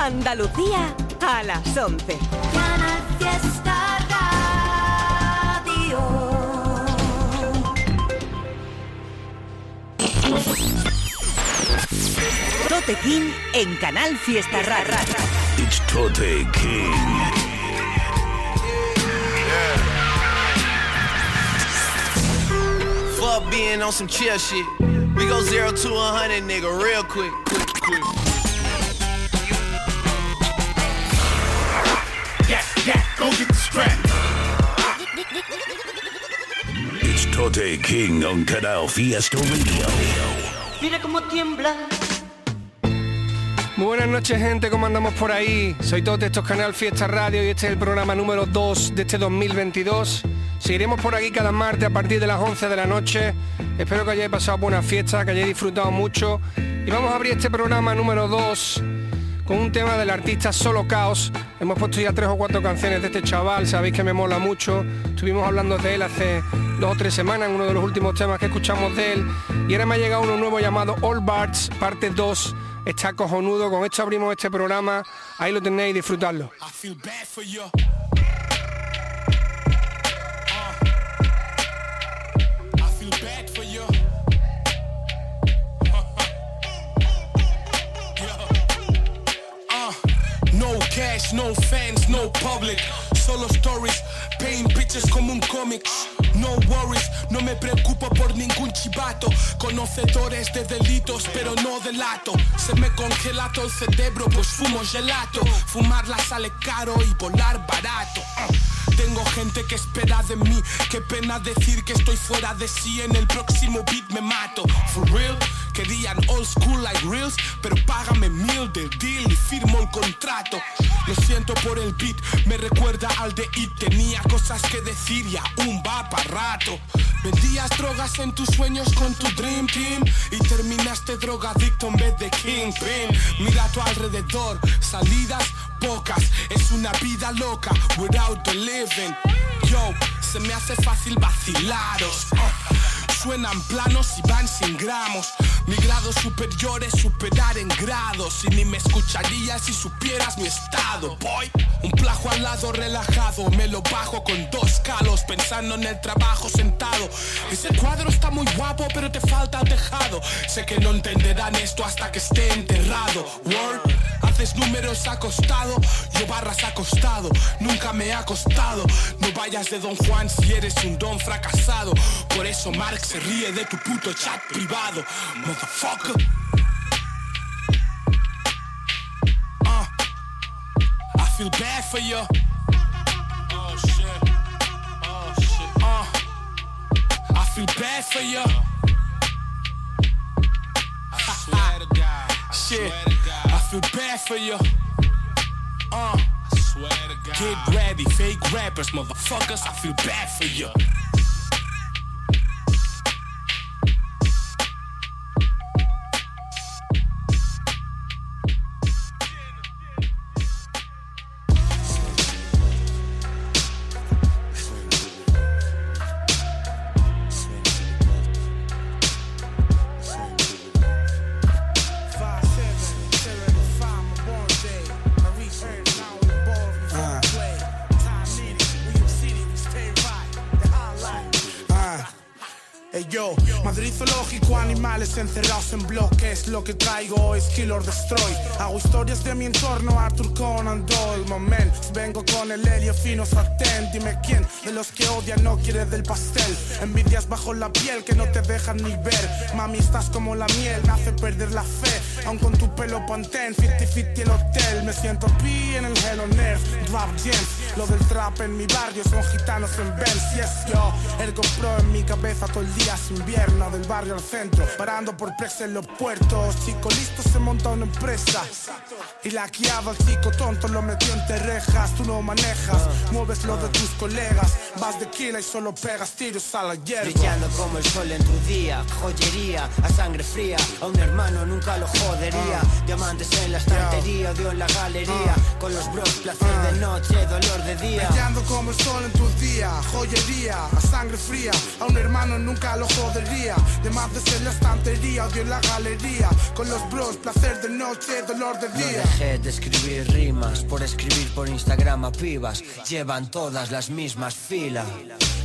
Andalucía a las 11. Canal Fiesta Radio. Tote King en Canal Fiesta Radio. It's Tote King. Fuck being on some chill shit. We go zero to a hundred, nigga, real quick. quick, quick. Tote King on Canal Fiesta Radio. Mira cómo tiembla. Muy buenas noches gente, ¿cómo andamos por ahí? Soy Tote, esto es Canal Fiesta Radio y este es el programa número 2 de este 2022. Seguiremos por aquí cada martes a partir de las 11 de la noche. Espero que hayáis pasado buena fiesta, que hayáis disfrutado mucho. Y vamos a abrir este programa número 2 con un tema del artista Solo Caos. Hemos puesto ya tres o cuatro canciones de este chaval, sabéis que me mola mucho. Estuvimos hablando de él hace dos o tres semanas en uno de los últimos temas que escuchamos de él. Y ahora me ha llegado uno nuevo llamado All Bards, parte 2. Está cojonudo, con esto abrimos este programa. Ahí lo tenéis, disfrutarlo. No fans, no public. Solo stories, paint pictures como un cómic. No worries, no me preocupo por ningún chivato. Conocedores de delitos, pero no delato. Se me congela todo el cerebro, pues fumo gelato. Fumarla sale caro y volar barato. Gente que espera de mí. Qué pena decir que estoy fuera de sí. En el próximo beat me mato. For real, querían old school like reels. Pero págame mil del deal y firmo el contrato. Lo siento por el beat, me recuerda al de It. Tenía cosas que decir y aún va para rato. Vendías drogas en tus sueños con tu Dream Team y terminaste drogadicto en vez de Kingpin. Mira a tu alrededor, salidas Es una vida loca without the living. Yo, se me hace fácil vacilaros. Uh, Suenan planos y van sin gramos. Mi grado superior es superar en grados. Y ni me escucharías si supieras mi estado, boy. Un plajo al lado relajado, me lo bajo con dos calos, pensando en el trabajo sentado. Ese cuadro está muy guapo, pero te falta tejado. Sé que no entenderán esto hasta que esté enterrado. Word. Haces números acostado, yo barras acostado, nunca me ha costado. No vayas de Don Juan si eres un don fracasado. Por eso Marx se ríe de tu puto chat privado, motherfucker. Uh, I feel bad for you. Oh shit. Oh shit. Uh, I feel bad for you. I swear to God. Shit. I feel bad for you. Uh, I swear to God. Get ready, fake rappers, motherfuckers. I feel bad for you. Madrid zoológico, animales encerrados en bloques. Lo que traigo es kill or destroy. Hago historias de mi entorno, Arthur Conan Doyle. Moment, vengo con el helio fino sartén. Dime quién de los que odian no quiere del pastel. Envidias bajo la piel que no te dejan ni ver. Mami, estás como la miel, me hace perder la fe. Aun con tu pelo pantén, 50-50 el hotel. Me siento pi en el Hell on Earth, Drop Gems. Lo del trap en mi barrio son gitanos en Benz. Yes, yo, el GoPro en mi cabeza todo el día es invierno. Del barrio al centro, parando por presa en los puertos. Chico listo se monta una empresa. Y la guiaba el chico tonto, lo metió entre rejas. Tú no manejas, mueves lo de tus colegas. Vas de kila y solo pegas tiros a la hierba. Brillando como el sol en tu día, joyería, a sangre fría, a un hermano nunca lo jodería. Diamantes en la estantería, odio en la galería, con los bros, placer de noche, dolor de día. Brillando como el sol en tus días, joyería, a sangre fría, a un hermano nunca lo jodería. De más de ser la estantería, odio en la galería, Con los bros, placer de noche, dolor de No día. dejé de escribir rimas por escribir por Instagram a pibas. Llevan todas las mismas filas.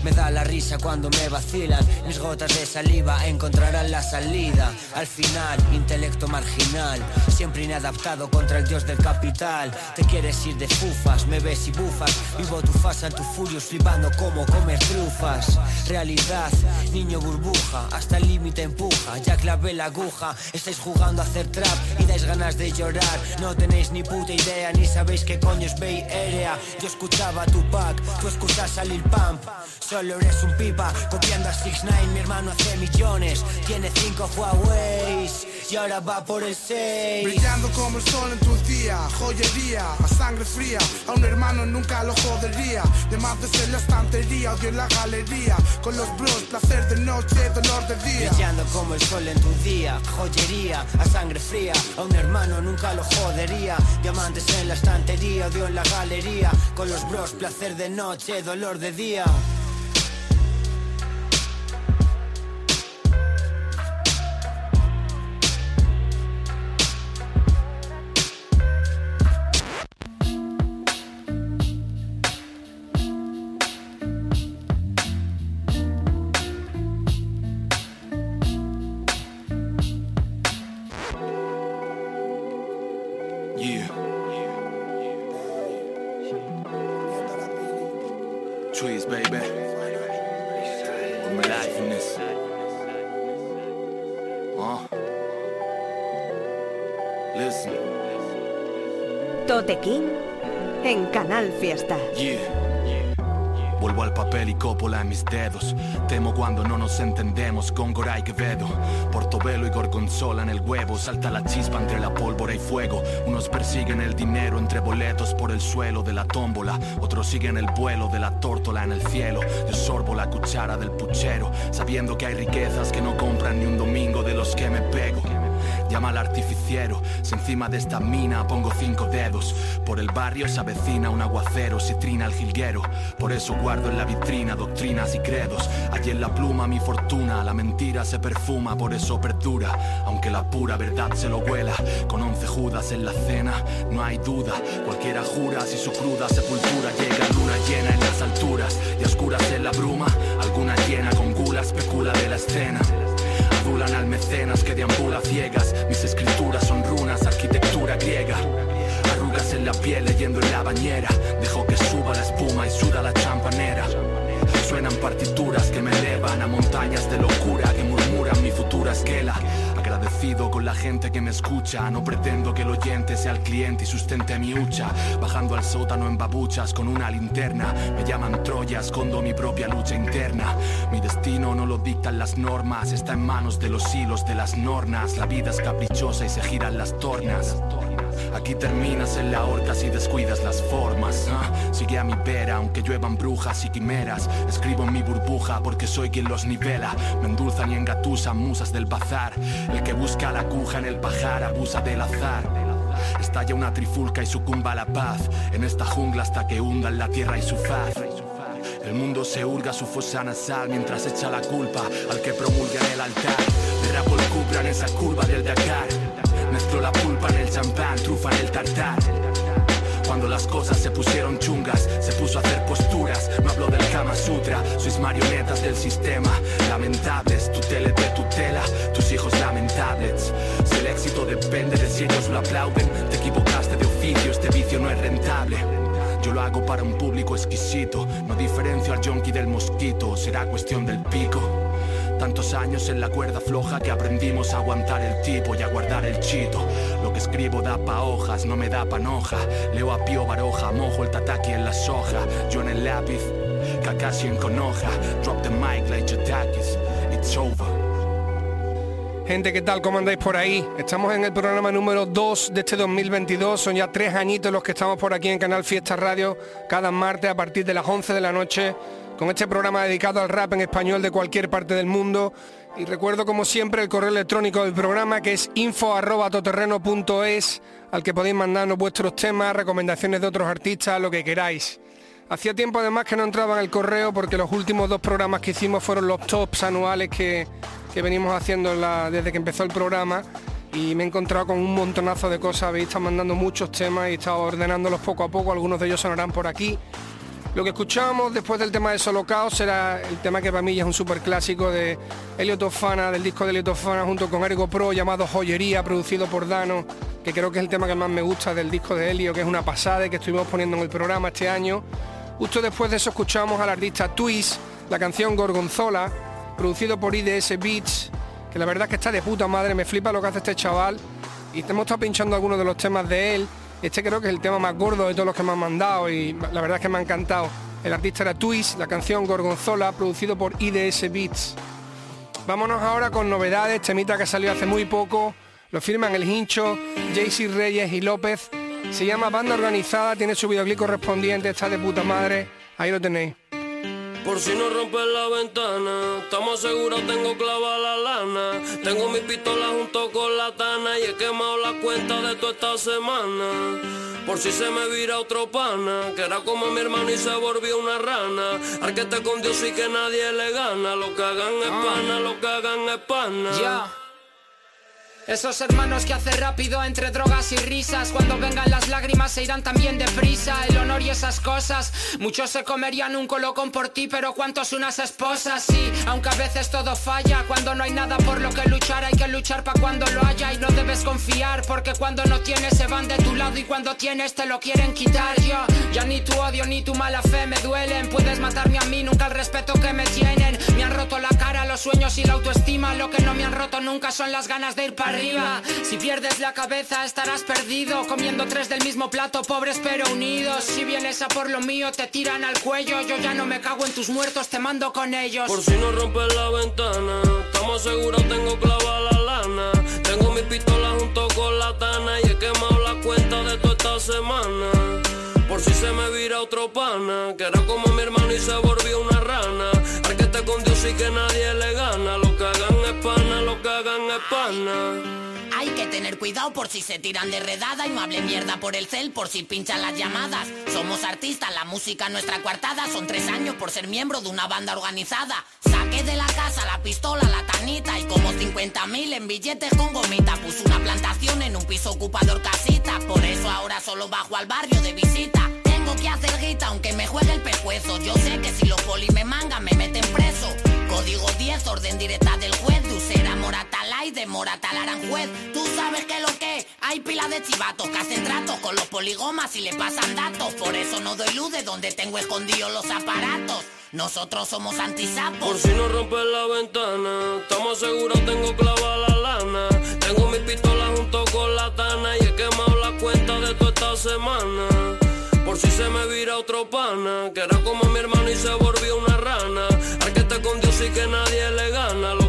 Me da la risa cuando me vacilan. Mis gotas de saliva encontrarán la salida. Al final, intelecto marginal. Siempre inadaptado contra el dios del capital. Te quieres ir de fufas, me ves y bufas. Vivo tu fasa, tu furios flipando como comer trufas. Realidad, niño burbuja, hasta el límite empuja. Ya clavé la aguja, estáis jugando a hacer trap y dais ganas de llorar. No tenéis ni puta idea, ni sabéis qué coño es Bay Area. Yo escuchaba a Tupac, tú escuchas a Lil Pump. Solo eres un pipa, copiando a 6 9 mi hermano hace millones. Tiene cinco Huawei y ahora va por el 6. Brillando como el sol en tu día, joyería, a sangre fría, a un hermano nunca lo jodería. De más de ser la estantería, odio en la galería, con los bros, placer de noche, dolor de día. Brillando como el sol en tu día, joyería, a sangre fría, a un hermano nunca lo jodería. Diamantes en la estantería, odio en la galería, con los bros, placer de noche, dolor de día. En Canal Fiesta. Vuelvo al papel y cópola en mis dedos. Temo cuando no nos entendemos con Goray Quevedo. Portobelo y Gorgonzola en el huevo. Salta la chispa entre la pólvora y fuego. Unos persiguen el dinero entre boletos por el suelo de la tómbola. Otros siguen el vuelo de la tórtola en el cielo. Yo sorbo la cuchara del puchero. Sabiendo que hay riquezas que no compran ni un domingo de los que me pego. Llama al artificiero, si encima de esta mina pongo cinco dedos. Por el barrio se avecina un aguacero, si trina el jilguero. Por eso guardo en la vitrina doctrinas y credos. Allí en la pluma mi fortuna, la mentira se perfuma, por eso perdura. Aunque la pura verdad se lo huela, con once judas en la cena, no hay duda. Cualquiera jura si su cruda sepultura llega luna llena en las alturas y oscuras en la bruma. Alguna llena con gula especula de la escena. Adulan al mecenas que deambula ciegas. Mis escrituras son runas, arquitectura griega. Arrugas en la piel leyendo en la bañera. Dejo que suba la espuma y suda la champanera. Suenan partituras que me elevan a montañas de locura que murmuran mi futura esquela. Agradecido con la gente que me escucha. No pretendo que el oyente sea el cliente y sustente mi hucha. Bajando al sótano en babuchas con una linterna. Me llaman Troya, escondo mi propia lucha interna. Mi destino no lo dictan las normas. Está en manos de los hilos de las nornas. La vida es caprichosa y se giran las tornas. Aquí terminas en la horca si descuidas las formas. ¿ah? Sigue a mi vera, aunque lluevan brujas y quimeras. Escribo en mi burbuja porque soy quien los nivela. Me endulzan y engatusan musas del bazar. El que busca la aguja en el pajar abusa del azar. Estalla una trifulca y sucumba la paz. En esta jungla hasta que hundan la tierra y su faz. El mundo se hurga su fosa nasal mientras echa la culpa al que promulga en el altar. Derrapo el cupra en esa curva del Dakar. La pulpa en el champán, trufa en el tartar. Cuando las cosas se pusieron chungas, se puso a hacer posturas. No hablo del Kama Sutra, sois marionetas del sistema. Lamentables, tu tele te tutela, tus hijos lamentables. Si el éxito depende de si ellos lo aplauden, te equivocaste de oficio, este vicio no es rentable. Yo lo hago para un público exquisito, no diferencio al yonki del mosquito, será cuestión del pico. Tantos años en la cuerda floja que aprendimos a aguantar el tipo y a guardar el chito. Lo que escribo da pa' hojas, no me da panoja. Leo a Pío Baroja, mojo el tataki en la soja. Yo en el lápiz, Kakashi en conoja. Drop the mic like Jatakis, it's over. Gente, ¿qué tal? ¿Cómo andáis por ahí? Estamos en el programa número 2 de este 2022. Son ya tres añitos los que estamos por aquí en Canal Fiesta Radio cada martes a partir de las 11 de la noche con este programa dedicado al rap en español de cualquier parte del mundo. Y recuerdo como siempre el correo electrónico del programa que es info.toterreno.es al que podéis mandarnos vuestros temas, recomendaciones de otros artistas, lo que queráis. Hacía tiempo además que no entraba en el correo porque los últimos dos programas que hicimos fueron los tops anuales que, que venimos haciendo desde que empezó el programa y me he encontrado con un montonazo de cosas, habéis estado mandando muchos temas y he estado ordenándolos poco a poco, algunos de ellos sonarán por aquí. Lo que escuchamos después del tema de Solo Caos será el tema que para mí es un super clásico de Elio Tofana, del disco de Elio Tofana junto con Ergo Pro llamado Joyería, producido por Dano, que creo que es el tema que más me gusta del disco de Helio, que es una pasada y que estuvimos poniendo en el programa este año. Justo después de eso escuchamos al artista Twist, la canción Gorgonzola, producido por IDS Beats, que la verdad es que está de puta madre, me flipa lo que hace este chaval. Y hemos estado pinchando algunos de los temas de él. Este creo que es el tema más gordo de todos los que me han mandado y la verdad es que me ha encantado. El artista era Twist, la canción Gorgonzola, producido por IDS Beats. Vámonos ahora con novedades, temita que salió hace muy poco. Lo firman El Hincho, JC Reyes y López. Se llama Banda Organizada, tiene su videoclip correspondiente, está de puta madre. Ahí lo tenéis. Por si no rompes la ventana, estamos seguros tengo clavada la lana. Tengo mi pistola junto con la tana y he quemado la cuenta de toda esta semana. Por si se me vira otro pana, que era como mi hermano y se volvió una rana. Al que te con Dios y que nadie le gana. Lo que hagan es pana, lo que hagan es pana. Ya. Esos hermanos que hace rápido entre drogas y risas. Cuando vengan las lágrimas se irán también deprisa. El honor y esas cosas. Muchos se comerían un colocón por ti, pero ¿cuántos unas esposas? Sí, aunque a veces todo falla. Cuando no hay nada por lo que luchar, hay que luchar para cuando lo haya. Y no debes confiar, porque cuando no tienes se van de tu lado y cuando tienes te lo quieren quitar. Yo, ya ni tu odio ni tu mala fe me duelen. Puedes matarme a mí, nunca el respeto que me tienen. Me han roto la cara, los sueños y la autoestima. Lo que no me han roto nunca son las ganas de ir para Si pierdes la cabeza estarás perdido, comiendo tres del mismo plato, pobres pero unidos. Si vienes a por lo mío te tiran al cuello, yo ya no me cago en tus muertos, te mando con ellos. Por si no rompes la ventana, estamos seguros tengo clavada la lana. Tengo mi pistola junto con la tana y he quemado la cuenta de toda esta semana. Por si se me vira otro pana, que era como mi hermano y se volvió una rana. Con Dios y que nadie le gana. Lo que hagan es pana, lo que hagan es pana. Hay que tener cuidado por si se tiran de redada y no hable mierda por el cel por si pinchan las llamadas. Somos artistas, la música nuestra coartada. Son tres años por ser miembro de una banda organizada. Saqué de la casa la pistola, la tanita y como 50 mil en billetes con gomita. Puse una plantación en un piso ocupador casita. Por eso ahora solo bajo al barrio de visita. Tengo que hacer guita aunque me juegue el pescuezo. Yo sé que si los poli me mangan me meten preso. Código 10, orden directa del juez. De Usera Moratalá y de Moratal Aranjuez. Tú sabes que lo que hay pila de chivatos que hacen tratos con los poligomas y le pasan datos. Por eso no doy luz de donde tengo escondidos los aparatos. Nosotros somos Por antisapos. si no rompes la ventana, estamos seguros tengo clavada la lana. Tengo mi pistola junto con la tana y he quemado la cuenta de toda esta semana. Por si se me vira otro pana, que era como mi hermano y se volvió una rana. Al que te con Dios y que nadie le gana.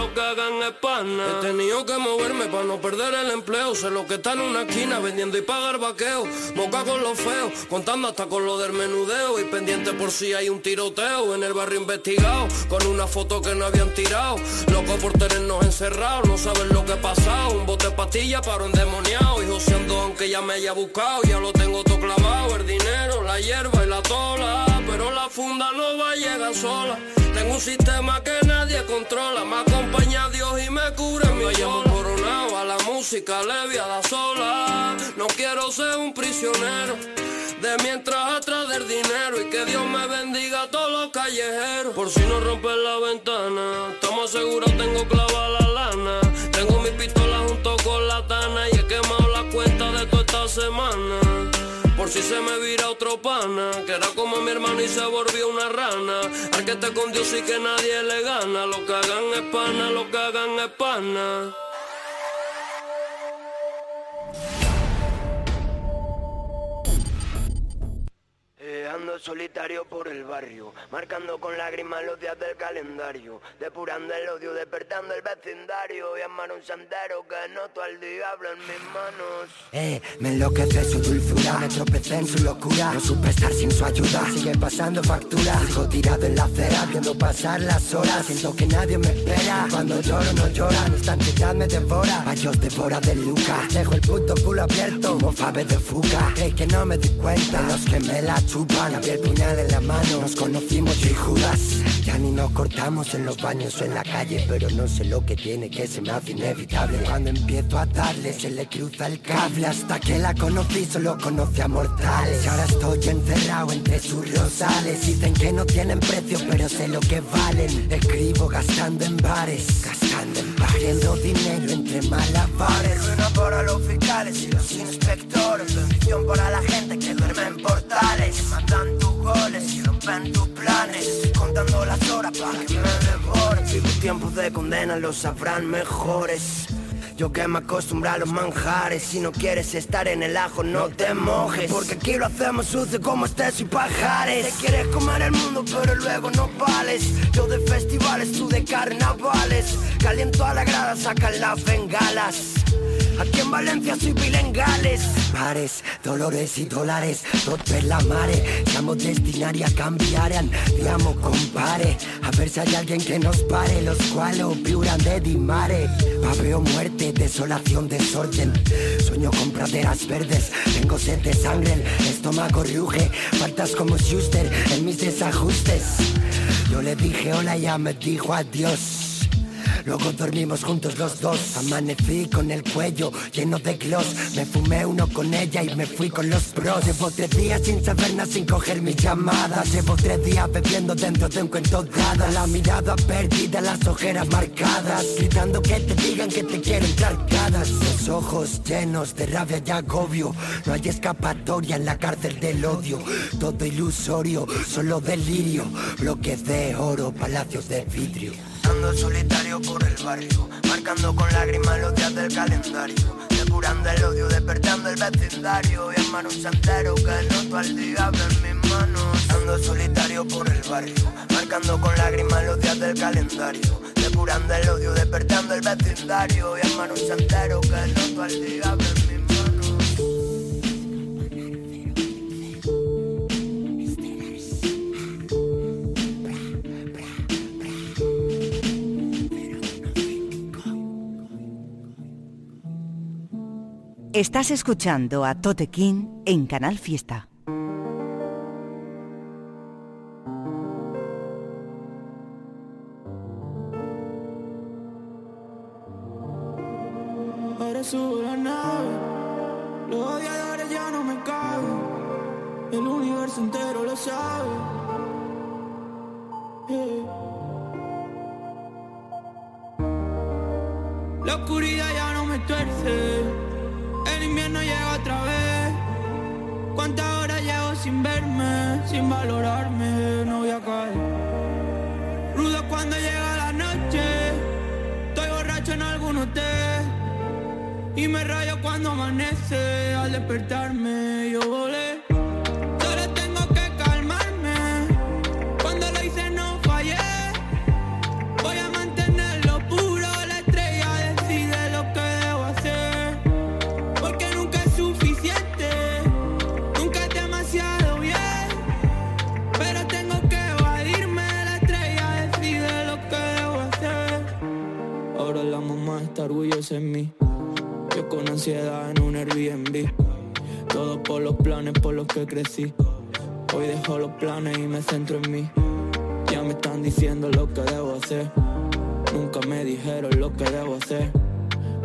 Lo que hagan es pana. He tenido que moverme para no perder el empleo. Sé lo que está en una esquina vendiendo y pagar vaqueo. Boca con los feos, contando hasta con lo del menudeo. Y pendiente por si hay un tiroteo en el barrio investigado. Con una foto que no habían tirado. Loco por tenernos encerrados, no saben lo que ha pasado. Un bote de pastilla para endemoniado. Y joseando aunque ya me haya buscado, ya lo tengo todo clavado. El dinero, la hierba y la tola. Pero la funda no va a llegar sola. Tengo un sistema que nadie controla. Me acompaña Dios y me cubre mi llamo coronado a la música leviada sola. No quiero ser un prisionero. De mientras atrás del dinero y que Dios me bendiga a todos los callejeros. Por si no rompes la ventana, estamos seguros tengo clavada la lana. Tengo mi pistola junto con la tana y he quemado la cuenta de toda esta semana. Si se me vira otro pana, que era como mi hermano y se volvió una rana. Al que te con Dios y que nadie le gana. Lo que hagan es pana, lo que hagan es pana. Solitario por el barrio, marcando con lágrimas los días del calendario, depurando el odio, despertando el vecindario y amar un sendero que noto al diablo en mis manos. Eh, me enloquece su dulzura, me tropecé en su locura, no supe estar sin su ayuda, sigue pasando factura, sigo tirado en la acera, viendo pasar las horas, siento que nadie me espera, cuando lloro no lloran, esta entidad me devora, Bayos devora de Luca, dejo el puto culo abierto, como fave de fuga, crees que no me di cuenta, de los que me la chupan, y el puñal en la mano. Nos conocimos yo y Judas. Ya ni nos cortamos en los baños o en la calle Pero no sé lo que tiene que se me hace inevitable. Cuando empiezo a darle se le cruza el cable. Hasta que la conocí solo conoce a mortales. Y ahora estoy encerrado entre sus rosales. Dicen que no tienen precio pero sé lo que valen. Escribo gastando en bares Haciendo dinero entre malabares. Ruina para los fiscales y los inspectores. Bendición para la gente que duerme en portales. Matan tus goles y rompen tus planes. Estoy contando las horas para que me devoren Vivo tiempos de condena, los sabrán mejores yo que me acostumbro a los manjares Si no quieres estar en el ajo no te mojes. Porque aquí lo hacemos sucio como estés y pajares. Te quieres comer el mundo pero luego no vales. Yo de festivales, tú de carnavales. Caliento a la grada, sacan las bengalas Aquí en Valencia soy bilengales Mares, dolores y dólares Tot per la mare. Siamo destinati a cambiare Andiamo compare. A ver si hay alguien que nos pare Los cuales viuran de di mare Papeo muerte, desolación, desorden. Sueño con praderas verdes Tengo sed de sangre, el estómago ruge. Faltas como Schuster en mis desajustes. Yo le dije hola y ya me dijo adiós Luego dormimos juntos los dos. Amanecí con el cuello lleno de gloss. Me fumé uno con ella y me fui con los pros Llevo tres días sin saber nada, sin coger mis llamadas. Llevo tres días bebiendo dentro de un cuento dada. La mirada perdida, las ojeras marcadas. Gritando que te digan que te quieren cargadas Los ojos llenos de rabia y agobio. No hay escapatoria en la cárcel del odio. Todo ilusorio, solo delirio. Bloques de oro, palacios de vidrio Ando solitario por el barrio, marcando con lágrimas los días del calendario, depurando el odio, despertando el vecindario y mano un santero que noto al diablo en mis manos. Ando solitario por el barrio, marcando con lágrimas los días del calendario, depurando el odio, despertando el vecindario y mano un santero que noto al diablo en mis Estás escuchando a Tote King en Canal Fiesta.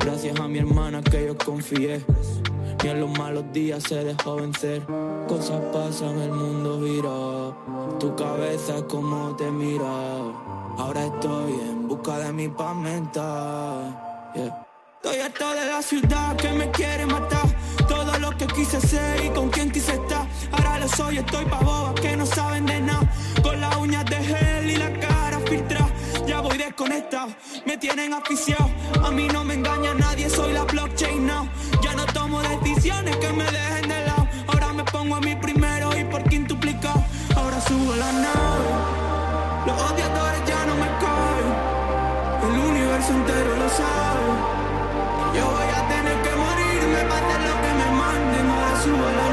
Gracias a mi hermana que yo confié. Ni en los malos días se dejó vencer. Cosas pasan, el mundo gira. Tu cabeza como te mira. Ahora estoy en busca de mi paz. Yeah. Estoy harto de la ciudad que me quiere matar. Todo lo que quise ser y con quien quise estar. Ahora lo soy, estoy pa' bobas que no saben de nada. Con las uñas de gel desconectado, me tienen aficiado. A mí no me engaña nadie, soy la blockchain now. Ya no tomo decisiones que me dejen de lado. Ahora me pongo a mí primero y por quintuplicado. Ahora subo la nave. Los odiadores ya no me caen. El universo entero lo sabe. Yo voy a tener que morirme para hacer lo que me manden. Ahora subo la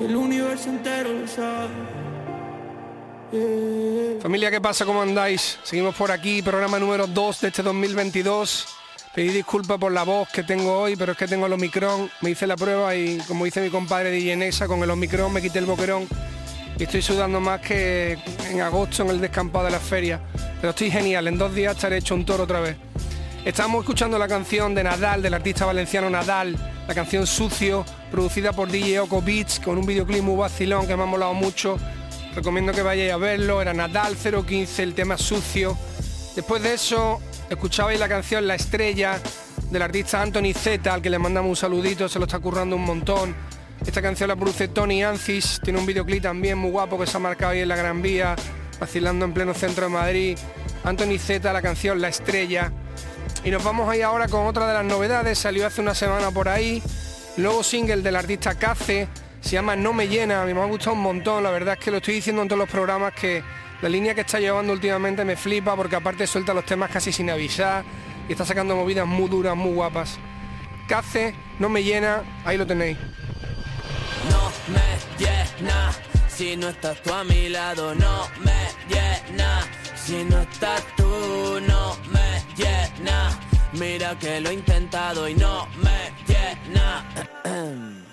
el universo entero lo sabe. Familia, ¿qué pasa? ¿Cómo andáis? Seguimos por aquí, programa número 2 de este 2022. Pedí disculpas por la voz que tengo hoy, pero es que tengo el Omicron. Me hice la prueba y como dice mi compadre de Nesa, con el Omicron me quité el boquerón y estoy sudando más que en agosto en el descampado de las ferias. Pero estoy genial, en dos días estaré hecho un toro otra vez. Estamos escuchando la canción de Nadal, del artista valenciano Nadal, la canción Sucio, producida por DJ Oco Beats, con un videoclip muy vacilón que me ha molado mucho. Recomiendo que vayáis a verlo, era Nadal 015, el tema Sucio. Después de eso, escuchabais la canción La Estrella, del artista Anthony Z, al que le mandamos un saludito, se lo está currando un montón. Esta canción la produce Tony Ancis, tiene un videoclip también muy guapo que se ha marcado ahí en la Gran Vía, vacilando en pleno centro de Madrid. Anthony Z, la canción La Estrella. Y nos vamos ahí ahora con otra de las novedades, salió hace una semana por ahí, nuevo single del artista Cace, se llama No me llena, a mí me ha gustado un montón, la verdad es que lo estoy diciendo en todos los programas que la línea que está llevando últimamente me flipa porque aparte suelta los temas casi sin avisar y está sacando movidas muy duras, muy guapas. Cace, No me llena, ahí lo tenéis. No me llena, si no estás tú a mi lado, no me llena, si no estás tú, no me llena. Mira que lo he intentado y no me llena.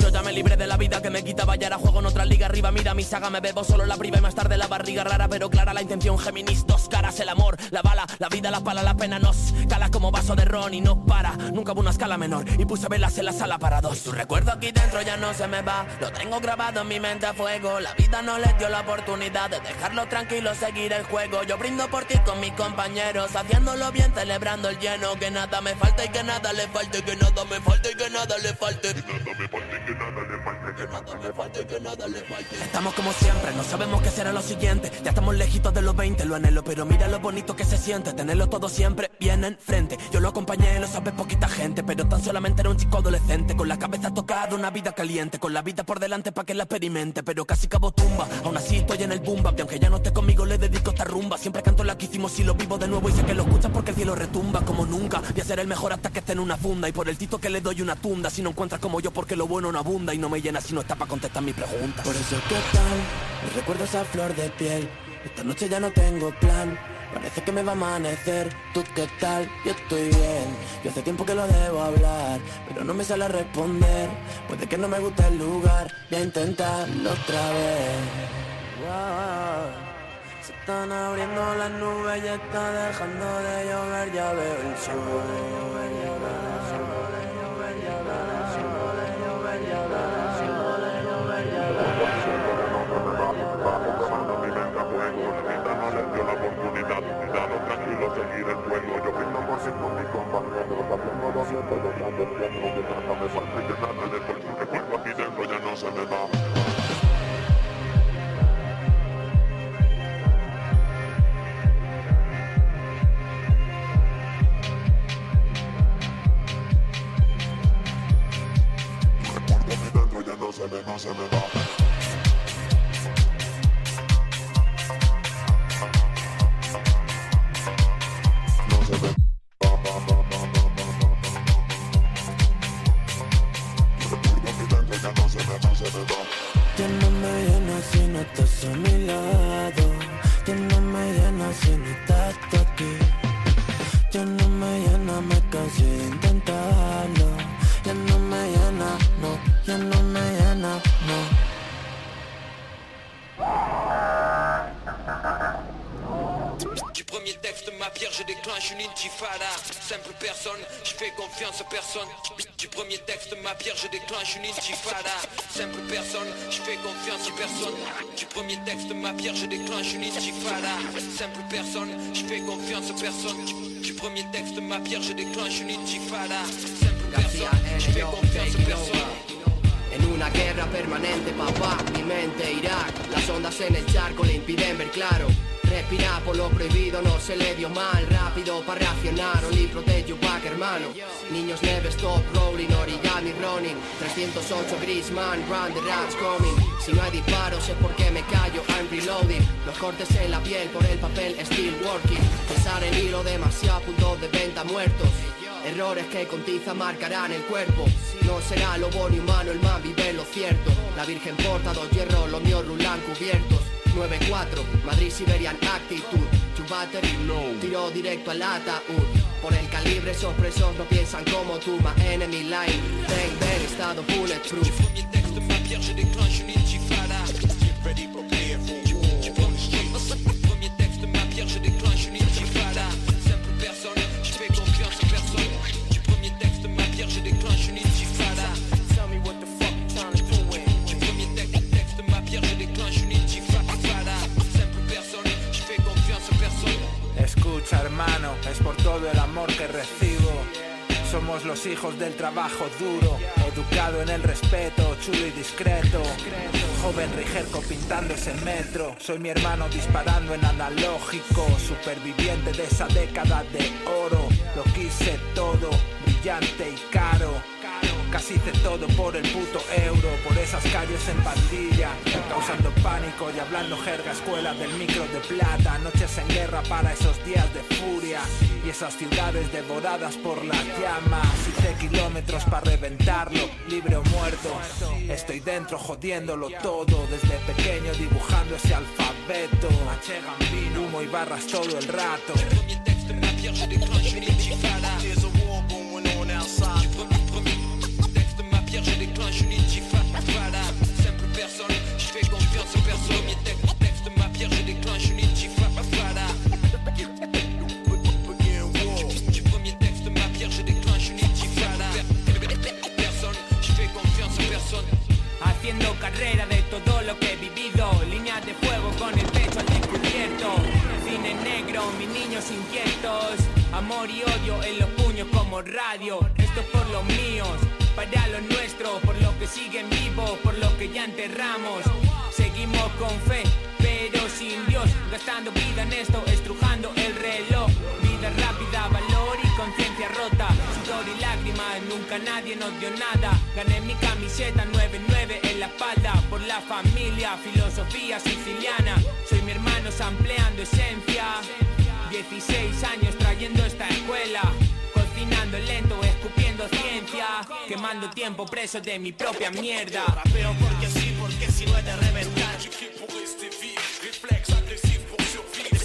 Yo ya me libré de la vida que me quitaba y ahora juego en otra liga arriba. Mira mi saga, me bebo solo la priva y más tarde la barriga rara, pero clara la intención. Géminis, dos caras, el amor, la bala, la vida, la pala, la pena nos cala como vaso de ron y no para. Nunca hubo una escala menor y puse velas en la sala para dos. Tu recuerdo aquí dentro ya no se me va, lo tengo grabado en mi mente a fuego. La vida no les dio la oportunidad de dejarlo tranquilo, seguir el juego. Yo brindo por ti con mis compañeros, haciéndolo bien, celebrando el lleno. Que nada me falta y que nada le falte, que nada me falte y que nada le falte. Que nada me falte que nada le falte, que nada me falte, que nada le falte. Estamos como siempre, no sabemos qué será lo siguiente. Ya estamos lejitos de los 20, lo anhelo, pero mira lo bonito que se siente. Tenerlo todo siempre bien enfrente. Yo lo acompañé, lo sabe poquita gente, pero tan solamente era un chico adolescente. Con la cabeza tocada, una vida caliente. Con la vida por delante para que la experimente, pero casi cabo tumba. Aún así estoy en el bumba, y aunque ya no esté conmigo, le dedico esta rumba. Siempre canto la que hicimos y lo vivo de nuevo. Y sé que lo escuchas porque el cielo retumba como nunca. Voy a ser el mejor hasta que esté en una funda. Y por el tito que le doy una tunda. Si no encuentras como yo, porque lo bueno no abunda y no me llena si no está para contestar mis preguntas. Por eso, ¿qué tal? Me recuerdo esa flor de piel. Esta noche ya no tengo plan. Parece que me va a amanecer. ¿Tú qué tal? Yo estoy bien. Yo hace tiempo que lo debo hablar, pero no me sale a responder. Puede que no me guste el lugar. Voy a intentarlo otra vez. Se están abriendo las nubes y está dejando de llover. Ya veo el sol. Que nada me falte, que nada je déclenche une intifada. Simple personne, je fais confiance à personne. Du premier texte ma pierre, je déclenche une intifada. Simple personne, je fais confiance à personne. Du premier texte ma pierre, je déclenche une intifada. Simple personne, je fais confiance à personne. Du, premier texte ma pierre, je déclenche une intifada. Simple personne, je fais confiance à personne. En una guerra permanente, papá, mi mente Irak Las ondas en el charco le impiden ver claro Respirar por lo prohibido no se le dio mal. Rápido para reaccionar, only protect your back, hermano. Niños never stop rolling, origami running. 308 Griezmann, run the rats coming. Si no hay disparos es porque me callo, I'm reloading. Los cortes en la piel por el papel, still working. Pesar el hilo demasiado, puntos de venta muertos. Errores que con tiza marcarán el cuerpo. No será lo bueno y humano el más vive lo cierto. La virgen porta dos hierros, los míos rulan cubiertos 9-4, Madrid Siberian Actitude Chubattery, tiro directo al ataúd Por el calibre esos presos no piensan como tú My enemy line, bang bang, estado bulletproof. Ready, prepare war Premier texte, ma pierre, je déclenche une intifada es por todo el amor que recibo somos los hijos del trabajo duro, educado en el respeto, chulo y discreto. Joven rijerco pintando ese metro. Soy mi hermano disparando en analógico, superviviente de esa década de oro. Lo quise todo, brillante y caro. Casi hice todo por el puto euro, por esas calles en pandilla, causando pánico y hablando jerga, escuela del micro de plata, noches en guerra para esos días de furia y esas ciudades devoradas por las llamas. Hice kilómetros para reventarlo, libre o muerto. Estoy dentro jodiéndolo todo, desde pequeño dibujando ese alfabeto. humo y barras todo el rato. Fais confiance aux personnes Premier texte, texte ma pierre, je déclenche une intifada Du premier texte ma pierre, je déclenche une intifada Personne, je fais confiance aux personnes Haciendo carrera de todo lo que he vivido Líneas de fuego con el pecho al descubierto. Cine negro, mis niños inquietos. Amor y odio en los puños como radio Esto es por los míos para lo nuestro, por lo que siguen vivos, por lo que ya enterramos. Seguimos con fe, pero sin Dios, gastando vida en esto, estrujando el reloj. Vida rápida, valor y conciencia rota. Sudor y lágrimas, nunca nadie nos dio nada. Gané mi camiseta 9-9 en la espalda, por la familia, filosofía siciliana. Soy mi hermano sampleando esencia. 16 años trayendo esta escuela, cocinando lento, escupiendo ciencia, quemando tiempo preso de mi propia mierda. Rapeo porque sí, porque si no he de reventar. réflexe agressif pour survivre.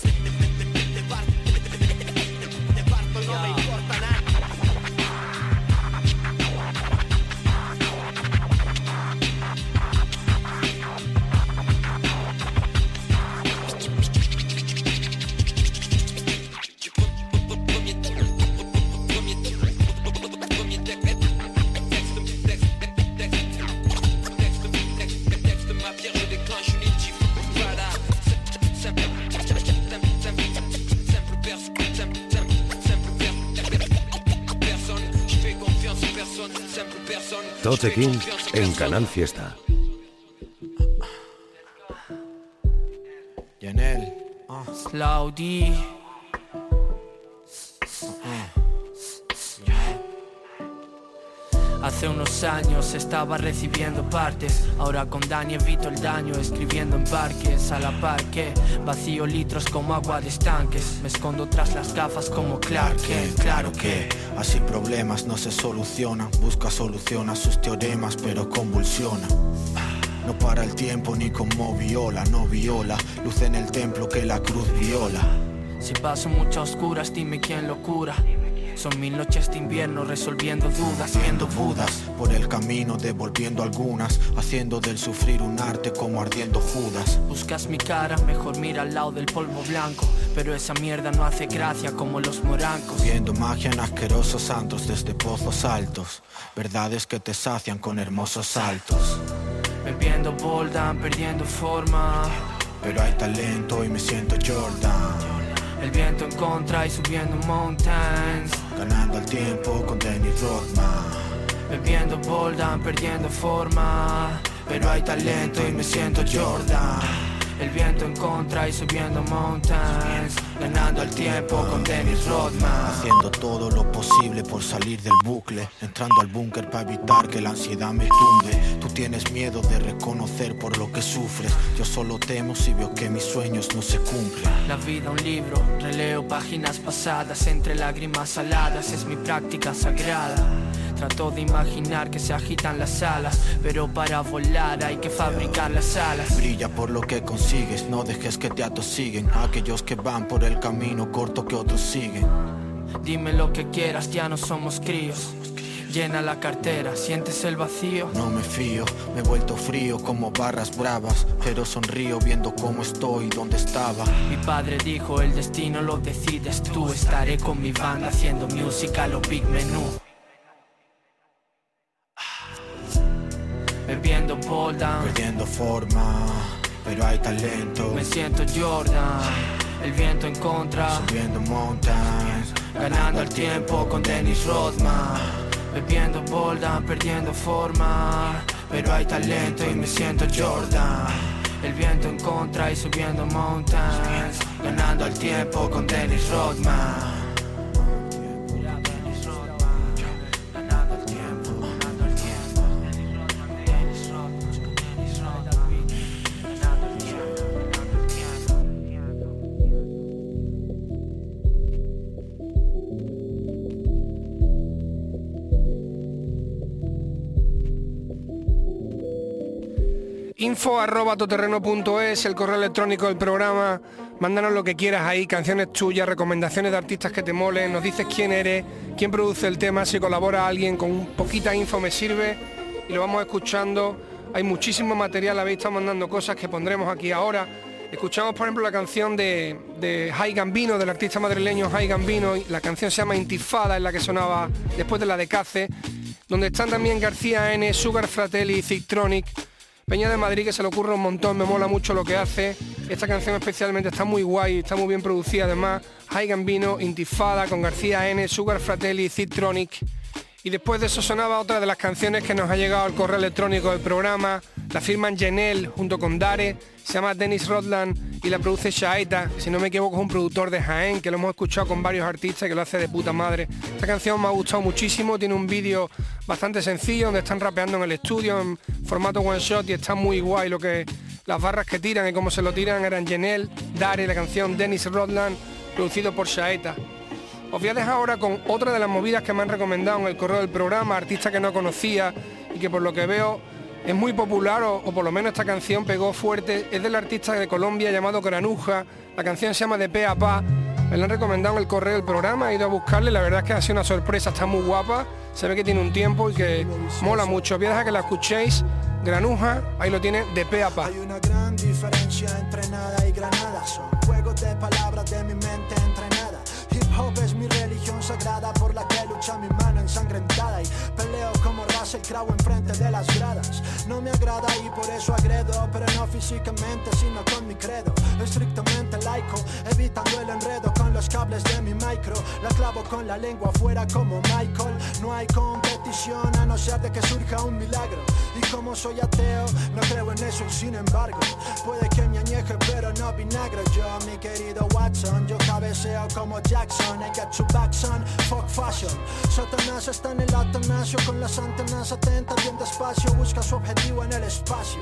De parto no me Tote King en Canal Fiesta. Yanel. Claudi. Años estaba recibiendo partes. Ahora con Dani evito el daño Escribiendo en parques. A la par que Vacío litros como agua de estanques. Me escondo tras las gafas como Clark Kent. Claro que así problemas no se solucionan. Busca solución a sus teoremas pero convulsiona. No para el tiempo ni como viola, no viola. Luz en el templo que la cruz viola. Si paso muchas oscuras, dime quién lo cura son mil noches de invierno resolviendo dudas, viendo budas por el camino, devolviendo algunas, haciendo del sufrir un arte como ardiendo Judas. Buscas mi cara, mejor mira al lado del polvo blanco, pero esa mierda no hace gracia como los morancos. Viendo magia en asquerosos santos desde pozos altos, verdades que te sacian con hermosos saltos. Bebiendo boldan, perdiendo forma, pero hay talento y me siento Jordan. El viento en contra y subiendo mountains. Ganando el tiempo con Dennis Rodman Bebiendo boldan, perdiendo forma. Pero hay talento y me siento Jordan el viento en contra y subiendo mountains, ganando el tiempo con Dennis Rodman. Haciendo todo lo posible por salir del bucle, entrando al búnker para evitar que la ansiedad me tumbe. Tú tienes miedo de reconocer por lo que sufres, yo solo temo si veo que mis sueños no se cumplen. La vida un libro, releo páginas pasadas entre lágrimas saladas, es mi práctica sagrada. Trato de imaginar que se agitan las alas, pero para volar hay que fabricar las alas. Brilla por lo que consigues, no dejes que te atosiguen aquellos que van por el camino corto que otros siguen. Dime lo que quieras, ya no somos críos. Llena la cartera, sientes el vacío. No me fío, me he vuelto frío como barras bravas, pero sonrío viendo cómo estoy, dónde estaba. Mi padre dijo, el destino lo decides tú. Estaré con mi banda haciendo música lo big menú. Perdiendo forma, pero hay talento. me siento Jordan. El viento en contra, Subiendo mountains, ganando el tiempo con Dennis Rodman. Bebiendo pole down, perdiendo forma, pero hay talento y me siento Jordan. El viento en contra y subiendo mountains, ganando el tiempo con Dennis Rodman. Info arroba toterreno.es, el correo electrónico del programa. Mándanos lo que quieras ahí, canciones tuyas, recomendaciones de artistas que te molen, nos dices quién eres, quién produce el tema, si colabora alguien con un poquita info me sirve y lo vamos escuchando. Hay muchísimo material, habéis estado mandando cosas que pondremos aquí ahora. Escuchamos por ejemplo la canción de, de Jai Gambino, del artista madrileño Jai Gambino, la canción se llama Intifada, es la que sonaba después de la de Cace, donde están también García N, Sugar Fratelli y Zictronic. Peña de Madrid que se le ocurre un montón, me mola mucho lo que hace. Esta canción especialmente está muy guay, está muy bien producida además. High Gambino, Intifada con García N, Sugar Fratelli, Ziptronic. Y después de eso sonaba otra de las canciones que nos ha llegado al correo electrónico del programa. La firman Jenel junto con Dare, se llama Dennis Rodland y la produce Shaeta, si no me equivoco es un productor de Jaén, que lo hemos escuchado con varios artistas que lo hace de puta madre. Esta canción me ha gustado muchísimo, tiene un vídeo bastante sencillo donde están rapeando en el estudio en formato one shot y está muy guay lo que las barras que tiran y cómo se lo tiran eran Jenel, Dare, la canción Dennis Rodland, producido por Shaeta. Os voy a dejar ahora con otra de las movidas que me han recomendado en el correo del programa, artista que no conocía y que por lo que veo es muy popular o, o por lo menos esta canción pegó fuerte. Es del artista de Colombia llamado Granuja. La canción se llama De Pe a Pa. Me la han recomendado en el correo del programa, he ido a buscarle, la verdad es que ha sido una sorpresa, está muy guapa, se ve que tiene un tiempo y que mola mucho. Voy a dejar que la escuchéis. Granuja, ahí lo tiene de pe a pa. Hay una gran diferencia entre nada y granada. Son juegos de palabras de mi mente hop es mi religión sagrada por la que lucha mi mano ensangrentada y peleo como Russell Crowe enfrente de las gradas. No me agrada y por eso agredo, pero no físicamente, sino con mi credo. Estrictamente laico, evitando el enredo con los cables de mi micro. La clavo con la lengua afuera como Michael. No hay competición a no ser de que surja un milagro. Y como soy ateo, no creo en eso y sin embargo, puede que me añeje, pero no vinagre. Yo, mi querido Watson, yo cabeceo como Jackson. I got your back, son, fuck fashion. Satanás está en el atanasio con las antenas atentas, bien despacio, busca su objetivo en el espacio.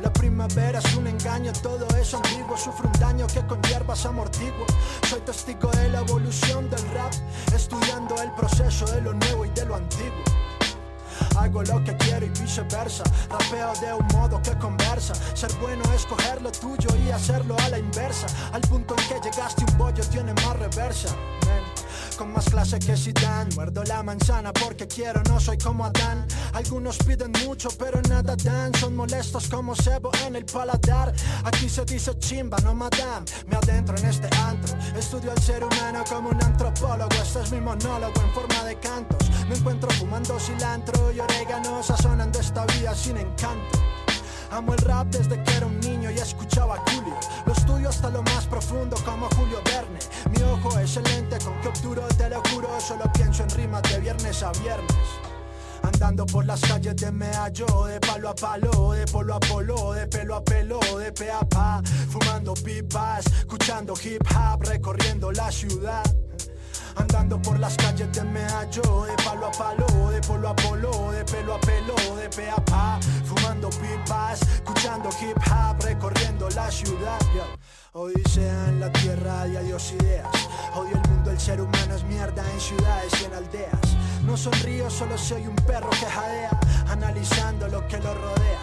La primavera es un engaño, todo es ambiguo Sufro un daño que con hierbas amortiguo. Soy testigo de la evolución del rap Estudiando el proceso de lo nuevo y de lo antiguo. Hago lo que quiero y viceversa Rapeo de un modo que conversa. Ser bueno es coger lo tuyo y hacerlo a la inversa Al punto en que llegaste un bollo tiene más reversa con más clase que Zidane. Muerdo la manzana porque quiero, no soy como Adán. Algunos piden mucho pero nada dan. Son molestos como cebo en el paladar. Aquí se dice chimba, no madame. Me adentro en este antro. Estudio al ser humano como un antropólogo. Este es mi monólogo en forma de cantos. Me encuentro fumando cilantro y orégano. Sazonando esta vida sin encanto Amo el rap desde que era un niño y escuchaba a Julio. Lo estudio hasta lo más profundo como Julio Verne. Mi ojo es el lente con que obturo, te lo juro. Solo pienso en rimas de viernes a viernes. Andando por las calles de Meallo, de palo a palo, de polo a polo, de pelo a pelo, de pe a pa, fumando pipas, escuchando hip hop, recorriendo la ciudad. Andando por las calles de Meallo, de palo a palo, de polo a polo, de pelo a pelo, de pe a pa, fumando pipas, escuchando hip hop, recorriendo la ciudad. yeah. Odisea en la tierra y adiós ideas. Odio el mundo, el ser humano es mierda en ciudades y en aldeas. No sonrío, solo soy un perro que jadea, analizando lo que lo rodea.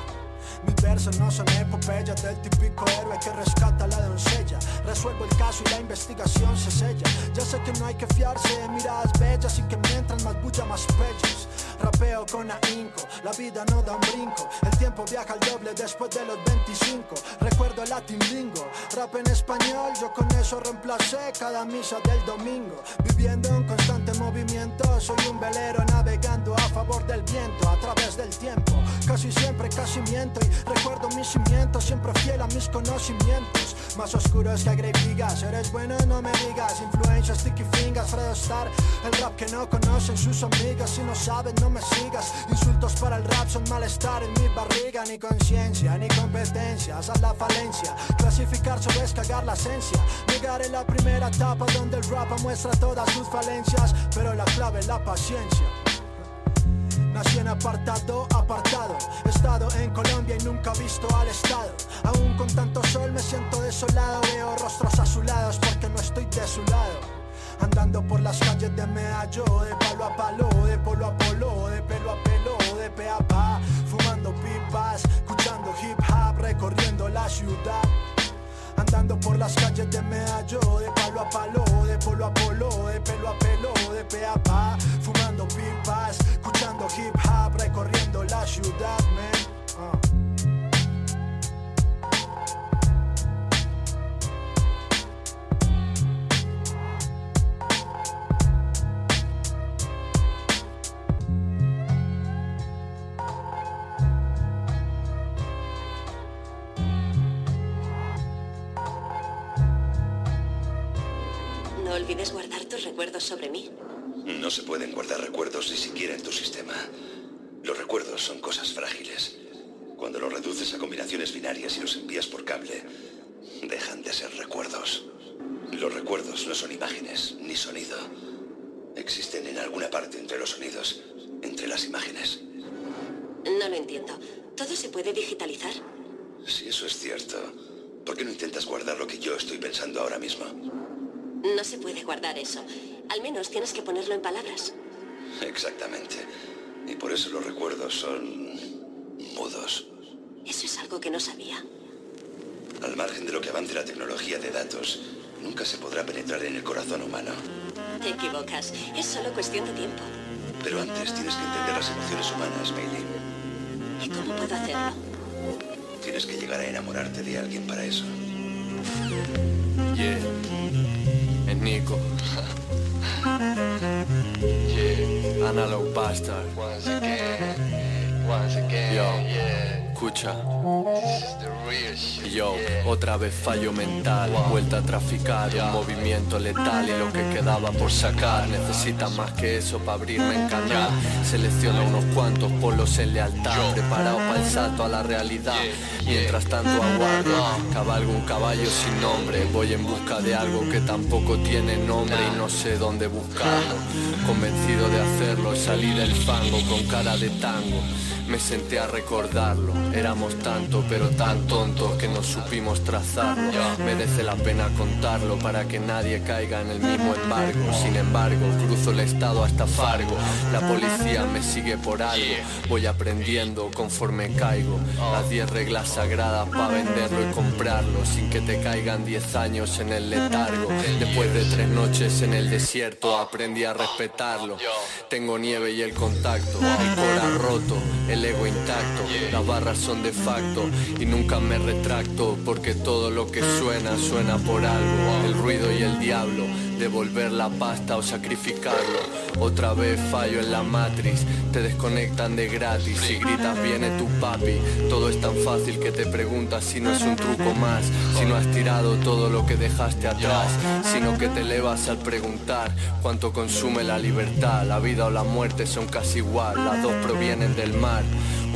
Mis versos no son epopeyas del típico héroe que rescata a la doncella. Resuelvo el caso y la investigación se sella. Ya sé que no hay que fiarse de miradas bellas y que mientras más bulla más pechos. Rapeo con ahínco, la vida no da un brinco. El tiempo viaja al doble después de los 25. Recuerdo el latin lingo, rap en español, yo con eso reemplacé cada misa del domingo. Viviendo en constante movimiento, soy un velero navegando a favor del viento, a través del tiempo. Casi siempre casi miento y recuerdo mis cimientos, siempre fiel a mis conocimientos. Más oscuros que agregigas, eres bueno, no me digas. Influencia, sticky fingers, Fredo Star. El rap que no conocen sus amigas, si no saben, no Insultos para el rap son malestar en mi barriga, ni conciencia, ni competencia. Esa es la falencia. Clasificar solo es cagar la esencia. Llegar en la primera etapa donde el rap muestra todas sus falencias, pero la clave es la paciencia. Nací en apartado, apartado. Estado en Colombia y nunca visto al Estado. Aún con tanto sol me siento desolado. Veo rostros azulados porque no estoy de su lado. Andando por las calles de Meallo, de palo a palo, de polo a polo, de pelo a pelo, de pe a pa, fumando pipas, escuchando hip hop, recorriendo la ciudad. Andando por las calles de Meallo, de palo a palo, de polo a polo, de pelo a pelo, de pe a pa, fumando pipas, escuchando hip hop, recorriendo la ciudad, recuerdos sobre mí. No se pueden guardar recuerdos ni siquiera en tu sistema. Los recuerdos son cosas frágiles. Cuando los reduces a combinaciones binarias y los envías por cable, dejan de ser recuerdos. Los recuerdos no son imágenes ni sonido. Existen en alguna parte entre los sonidos, entre las imágenes. No lo entiendo. ¿Todo se puede digitalizar? Si eso es cierto, ¿por qué no intentas guardar lo que yo estoy pensando ahora mismo? No se puede guardar eso. Al menos tienes que ponerlo en palabras. Exactamente. Y por eso los recuerdos son mudos. Eso es algo que no sabía. Al margen de lo que avance la tecnología de datos, nunca se podrá penetrar en el corazón humano. Te equivocas. Es solo cuestión de tiempo. Pero antes tienes que entender las emociones humanas, Meili. ¿Y cómo puedo hacerlo? Tienes que llegar a enamorarte de alguien para eso. Yeah. And Nico. yeah. Analog Bastard. Once again. Once again. Yo. Escucha. Yo, otra vez fallo mental, vuelta a traficar, un movimiento letal y lo que quedaba por sacar. Necesita más que eso para abrirme en canal. Selecciona unos cuantos polos en lealtad, preparado para el salto a la realidad. Mientras tanto aguardo, cabalgo un caballo sin nombre. Voy en busca de algo que tampoco tiene nombre y no sé dónde buscarlo. Convencido de hacerlo, salí del fango con cara de tango. Me senté a recordarlo, éramos tanto pero tan tontos que no supimos trazarlo. Merece la pena contarlo para que nadie caiga en el mismo embargo. Sin embargo, cruzo el estado hasta Fargo. La policía me sigue por algo. Voy aprendiendo conforme caigo. Las 10 reglas sagradas para venderlo y comprarlo sin que te caigan 10 años en el letargo. Después de tres noches en el desierto aprendí a respetarlo. Tengo nieve y el contacto, el cora roto, el ego intacto. Las barras son de facto y nunca me retracto porque todo lo que suena suena por algo. El ruido y el diablo devolver la pasta o sacrificarlo. Otra vez fallo en la matriz, te desconectan de gratis y gritas viene tu papi. Todo es tan fácil que te preguntas si no es un truco más, si no has tirado todo lo que dejaste atrás, sino que te elevas al preguntar cuánto consume la libertad, la vida o la muerte son casi igual, las dos provienen del mar.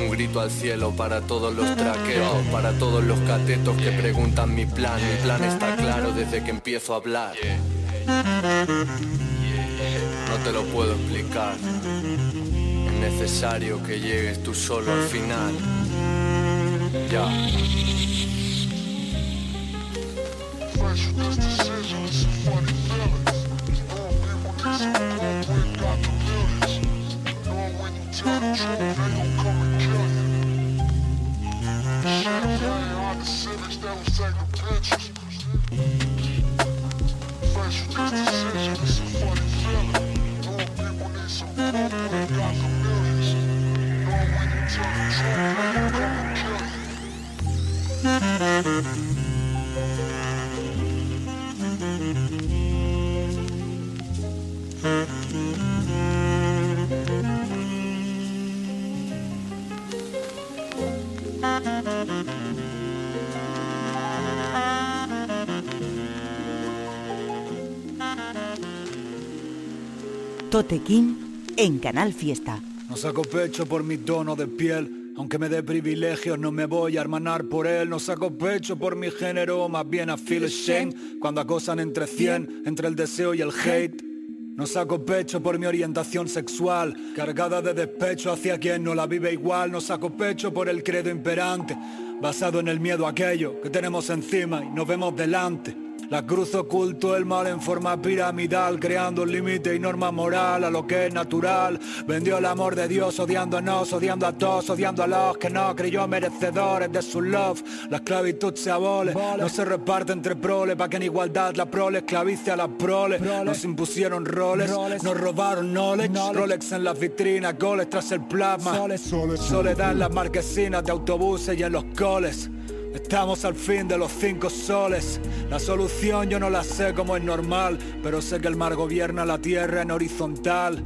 Un grito al cielo para todos los traqueos, para todos los catetos que preguntan mi plan. Mi plan está claro desde que empiezo a hablar. No te lo puedo explicar. Es necesario que llegues tú solo al final. Ya. they'll come and kill you. Shit, the they pictures. Face with it's a funny feeling. People need some but they got the millions. Truth, they'll come and kill you. Mm-hmm. Totequín en Canal Fiesta. No saco pecho por mi tono de piel, aunque me dé privilegios no me voy a hermanar por él. No saco pecho por mi género, más bien a feel shame cuando acosan entre 100, entre el deseo y el hate. No saco pecho por mi orientación sexual, cargada de despecho hacia quien no la vive igual. No saco pecho por el credo imperante, basado en el miedo a aquello que tenemos encima y nos vemos delante. La cruz oculto el mal en forma piramidal, creando un límite y norma moral a lo que es natural. Vendió el amor de Dios odiándonos, odiando a todos, odiando a los que no creyó merecedores de su love. La esclavitud se abole, no se reparte entre proles, para que en igualdad la prole esclavice a la prole. Nos impusieron roles, nos robaron knowledge, Rolex en las vitrinas, goles tras el plasma. Soledad en las marquesinas de autobuses y en los coles. Estamos al fin de los cinco soles. La solución yo no la sé como es normal, pero sé que el mar gobierna la tierra en horizontal.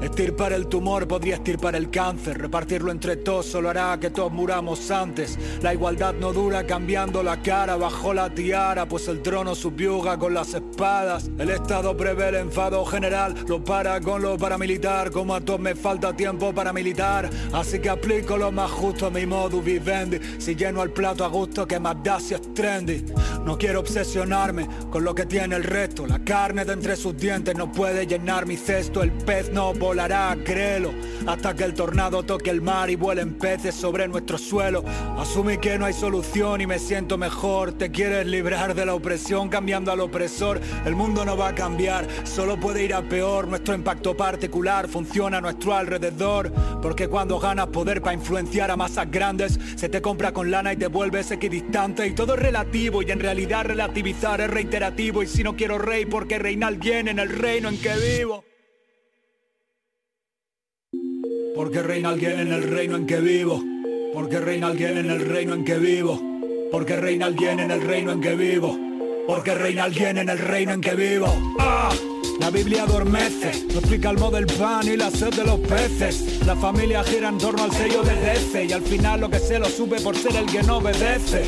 Estirpar el tumor podría estirpar el cáncer. Repartirlo entre todos solo hará que todos muramos antes. La igualdad no dura cambiando la cara bajo la tiara, pues el trono subyuga con las espadas. El Estado prevé el enfado general, lo para con lo paramilitar. Como a todos me falta tiempo para militar, así que aplico lo más justo a mi modo vivendi. Si lleno el plato a gusto, que más da si es trendy. No quiero obsesionarme con lo que tiene el resto. La carne de entre sus dientes no puede llenar mi cesto. El pez no volará, créelo, hasta que el tornado toque el mar y vuelen peces sobre nuestro suelo. Asumí que no hay solución y me siento mejor. Te quieres librar de la opresión cambiando al opresor. El mundo no va a cambiar, solo puede ir a peor. Nuestro impacto particular funciona a nuestro alrededor. Porque cuando ganas poder para influenciar a masas grandes, se te compra con lana y te vuelves equidistante. Y todo es relativo y en realidad relativizar es reiterativo. Y si no quiero rey, porque reina alguien en el reino en que vivo. Porque reina alguien en el reino en que vivo. Porque reina alguien en el reino en que vivo. Porque reina alguien en el reino en que vivo. Porque reina alguien en el reino en que vivo. ¡Ah! La Biblia adormece, no explica el modo del pan y la sed de los peces. La familia gira en torno al sello de DC y al final lo que sé lo supe por ser el que no obedece.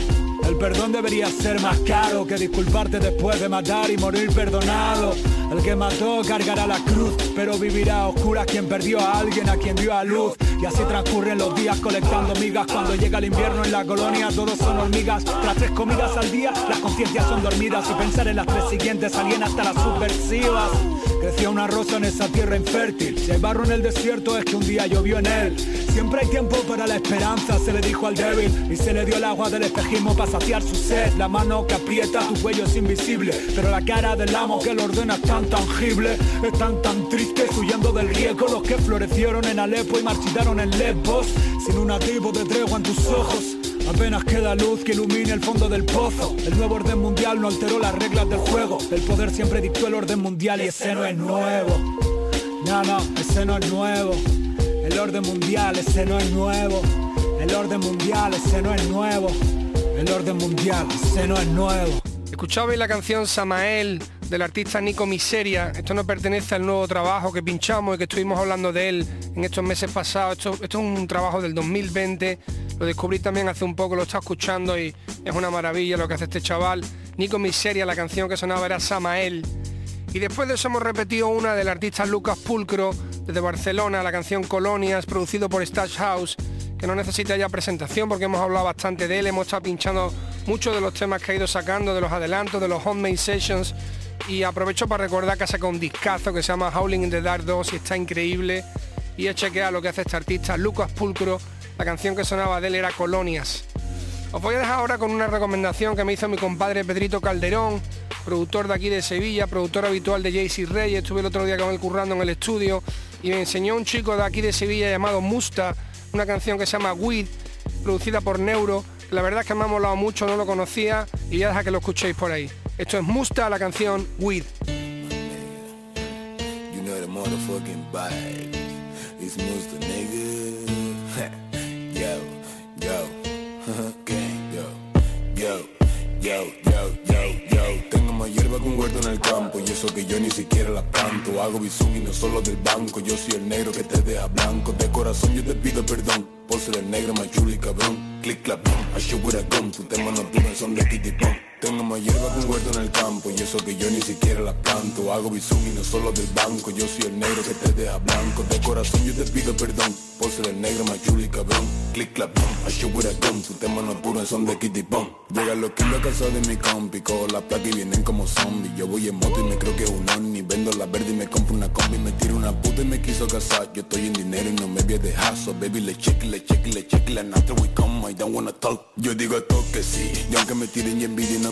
El perdón debería ser más caro que disculparte después de matar y morir perdonado. El que mató cargará la cruz, pero vivirá a oscuras quien perdió a alguien a quien dio a luz. Y así transcurren los días colectando migas. Cuando llega el invierno en la colonia, todos son hormigas. Tras tres comidas al día, las conciencias son dormidas. Y pensar en las tres siguientes alguien hasta las subversivas. Creció una rosa en esa tierra infértil. Si hay barro en el desierto, es que un día llovió en él. Siempre hay tiempo para la esperanza, se le dijo al débil. Y se le dio el agua del espejismo para saciar su sed. La mano que aprieta tu cuello es invisible. Pero la cara del amo que lo ordena es tan tangible. Están tan tristes huyendo del riesgo los que florecieron en Alepo y marchitaron en Lesbos. Sin un nativo de tregua en tus ojos. Apenas queda luz que ilumine el fondo del pozo. El nuevo orden mundial no alteró las reglas del juego. El poder siempre dictó el orden mundial y ese no es nuevo. No, no, ese no es nuevo. El orden mundial, ese no es nuevo. El orden mundial, ese no es nuevo. El orden mundial, ese no es nuevo. Escuchabais la canción Samael del artista Nico Miseria. Esto no pertenece al nuevo trabajo que pinchamos y que estuvimos hablando de él en estos meses pasados. Esto, es un trabajo del 2020. Lo descubrí también hace un poco, lo está escuchando y es una maravilla lo que hace este chaval. Nico Miseria, la canción que sonaba era Samael. Y después de eso hemos repetido una del artista Lucas Pulcro desde Barcelona, la canción Colonias, producido por Stash House, que no necesita ya presentación porque hemos hablado bastante de él, hemos estado pinchando muchos de los temas que ha ido sacando, de los adelantos, de los homemade sessions. Y aprovecho para recordar que ha sacado un discazo que se llama Howling in the Dark 2 y está increíble. Y he chequeado lo que hace este artista, Lucas Pulcro. La canción que sonaba de él era Colonias. Os voy a dejar ahora con una recomendación que me hizo mi compadre Pedrito Calderón, productor de aquí de Sevilla, productor habitual de JC Reyes. Estuve el otro día con él currando en el estudio y me enseñó un chico de aquí de Sevilla llamado Musta, una canción que se llama Weed, producida por Neuro. La verdad es que me ha molado mucho, no lo conocía y voy a dejar que lo escuchéis por ahí. Esto es Musta, la canción Weed. You know the motherfucking vibe. It's Musta, nigga. yo, yo, gang, yo, yo, yo, yo, yo, yo. Tengo más hierba que un huerto en el campo y eso que yo ni siquiera la planto. Hago bisum y no solo del banco. Yo soy el negro que te deja blanco. De corazón yo te pido perdón por ser el negro más chuli cabrón. Click clap, boom, I shoot with a gun. Tu tema no tiene son de kitty. Tengo más hierba que un huerto en el campo y eso que yo ni siquiera la planto. Hago bisum y no solo del banco. Yo soy el negro que te deja blanco. De corazón yo te pido perdón por ser el negro más chuli cabrón. Click clap, boom, I shoot with a gun. Tu tema no puro son de kitty pong. Llegan los kilos a casa de mi compi, cojo la placa y vienen como zombies. Yo voy en moto y me creo que es un ovni. Vendo la verde y me compro una combi. Me tiro una puta y me quiso casar. Yo estoy en dinero y no me voy a dejar. Baby, le check, le check, le check. La after we come, I don't wanna talk. Yo digo todo que sí. Y aunque me tiren y envidia, no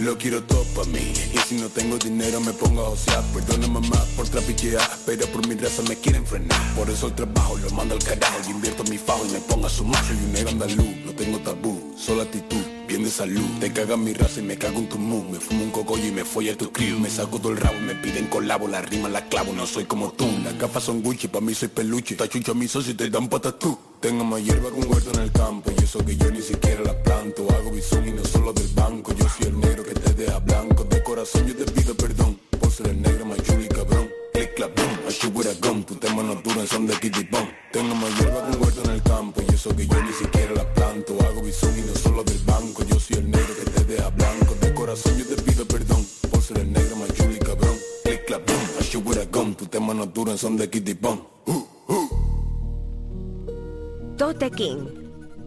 Lo quiero todo pa' mí. Y si no tengo dinero, me pongo a josear. Perdona mamá por trapichear. Pero por mi raza me quieren frenar. Por eso el trabajo lo mando al carajo. Yo invierto mi fajo y me pongo a sumar. Soy un negro andaluz, no tengo tabú. Solo actitud de salud. Te caga mi raza y me cago en tu mood. Me fumo un cogollo y me folla tu crew. Me saco todo el rabo, me piden colabo. La rima la clavo, no soy como tú. Las gafas son Gucci, pa' mí soy peluche. Tachucho a mi socio y te dan patatú Tengo más hierba que un huerto en el campo. Y eso que yo ni siquiera la planto. Hago bisón y no solo del banco. Yo soy el negro que te deja blanco. De corazón yo te pido perdón. Por ser el negro más chuli cabrón. Click clap boom, I a gun Tu tema no duran, son de kitty bomb Tengo más hierba son de kitty bomb Tote King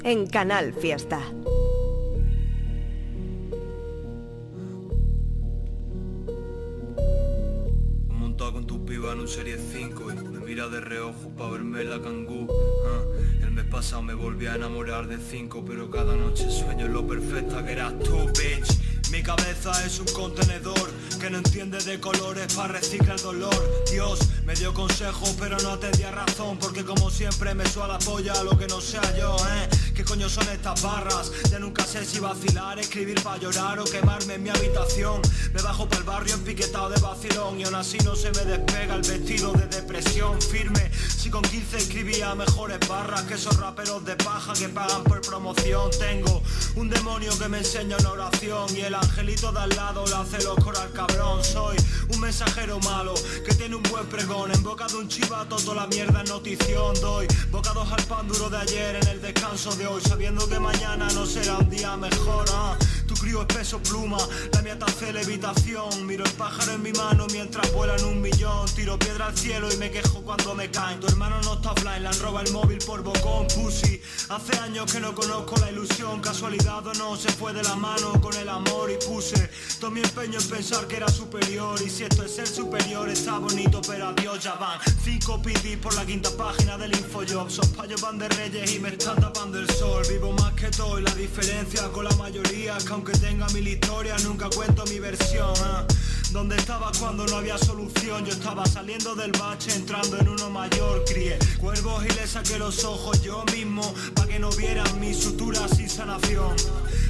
en Canal Fiesta. montado con tu piba en un Serie 5 y me mira de reojo pa' verme la cangú. ah. El mes pasado me volví a enamorar de 5, pero cada noche sueño lo perfecta que eras tú, bitch. Mi cabeza es un contenedor que no entiende de colores para reciclar el dolor. Consejos, pero no atendía razón, porque como siempre me suena la polla lo que no sea yo, ¿eh? ¿Qué coño son estas barras? Ya nunca sé si vacilar, escribir para llorar o quemarme en mi habitación. Me bajo para el barrio empiquetado de vacilón y aún así no se me despega el vestido de depresión firme. Si con 15 escribía mejores barras que esos raperos de paja que pagan por promoción. Tengo un demonio que me enseña una oración y el angelito de al lado le hace los al cabrón. Soy un mensajero malo que tiene un buen pregón. En boca de un chivato toda la mierda es notición. Doy bocados al pan duro de ayer en el descanso de hoy, sabiendo que mañana no será un día mejor. ah. Tu crío es peso pluma, la mía hace levitación. Miro el pájaro en mi mano mientras vuelan un millón. Tiro piedra al cielo y me quejo cuando me caen. Tu hermano no está offline, le han robado el móvil por bocón, pussy. Hace años que no conozco la ilusión, casualidad o no se fue de la mano con el amor y puse todo mi empeño en pensar que era superior. Y si esto es ser superior, está bonito, pero adiós ya van. Cinco pidis por la quinta página del Infojob. Sos payos van de reyes y me están tapando el sol. La diferencia con la mayoría que aunque tenga mil historias, nunca cuento mi versión. ah. Donde estaba cuando no había solución? Yo estaba saliendo del bache, entrando en uno mayor. Crié cuervos y le saqué los ojos yo mismo, para que no vieran mis suturas sin sanación.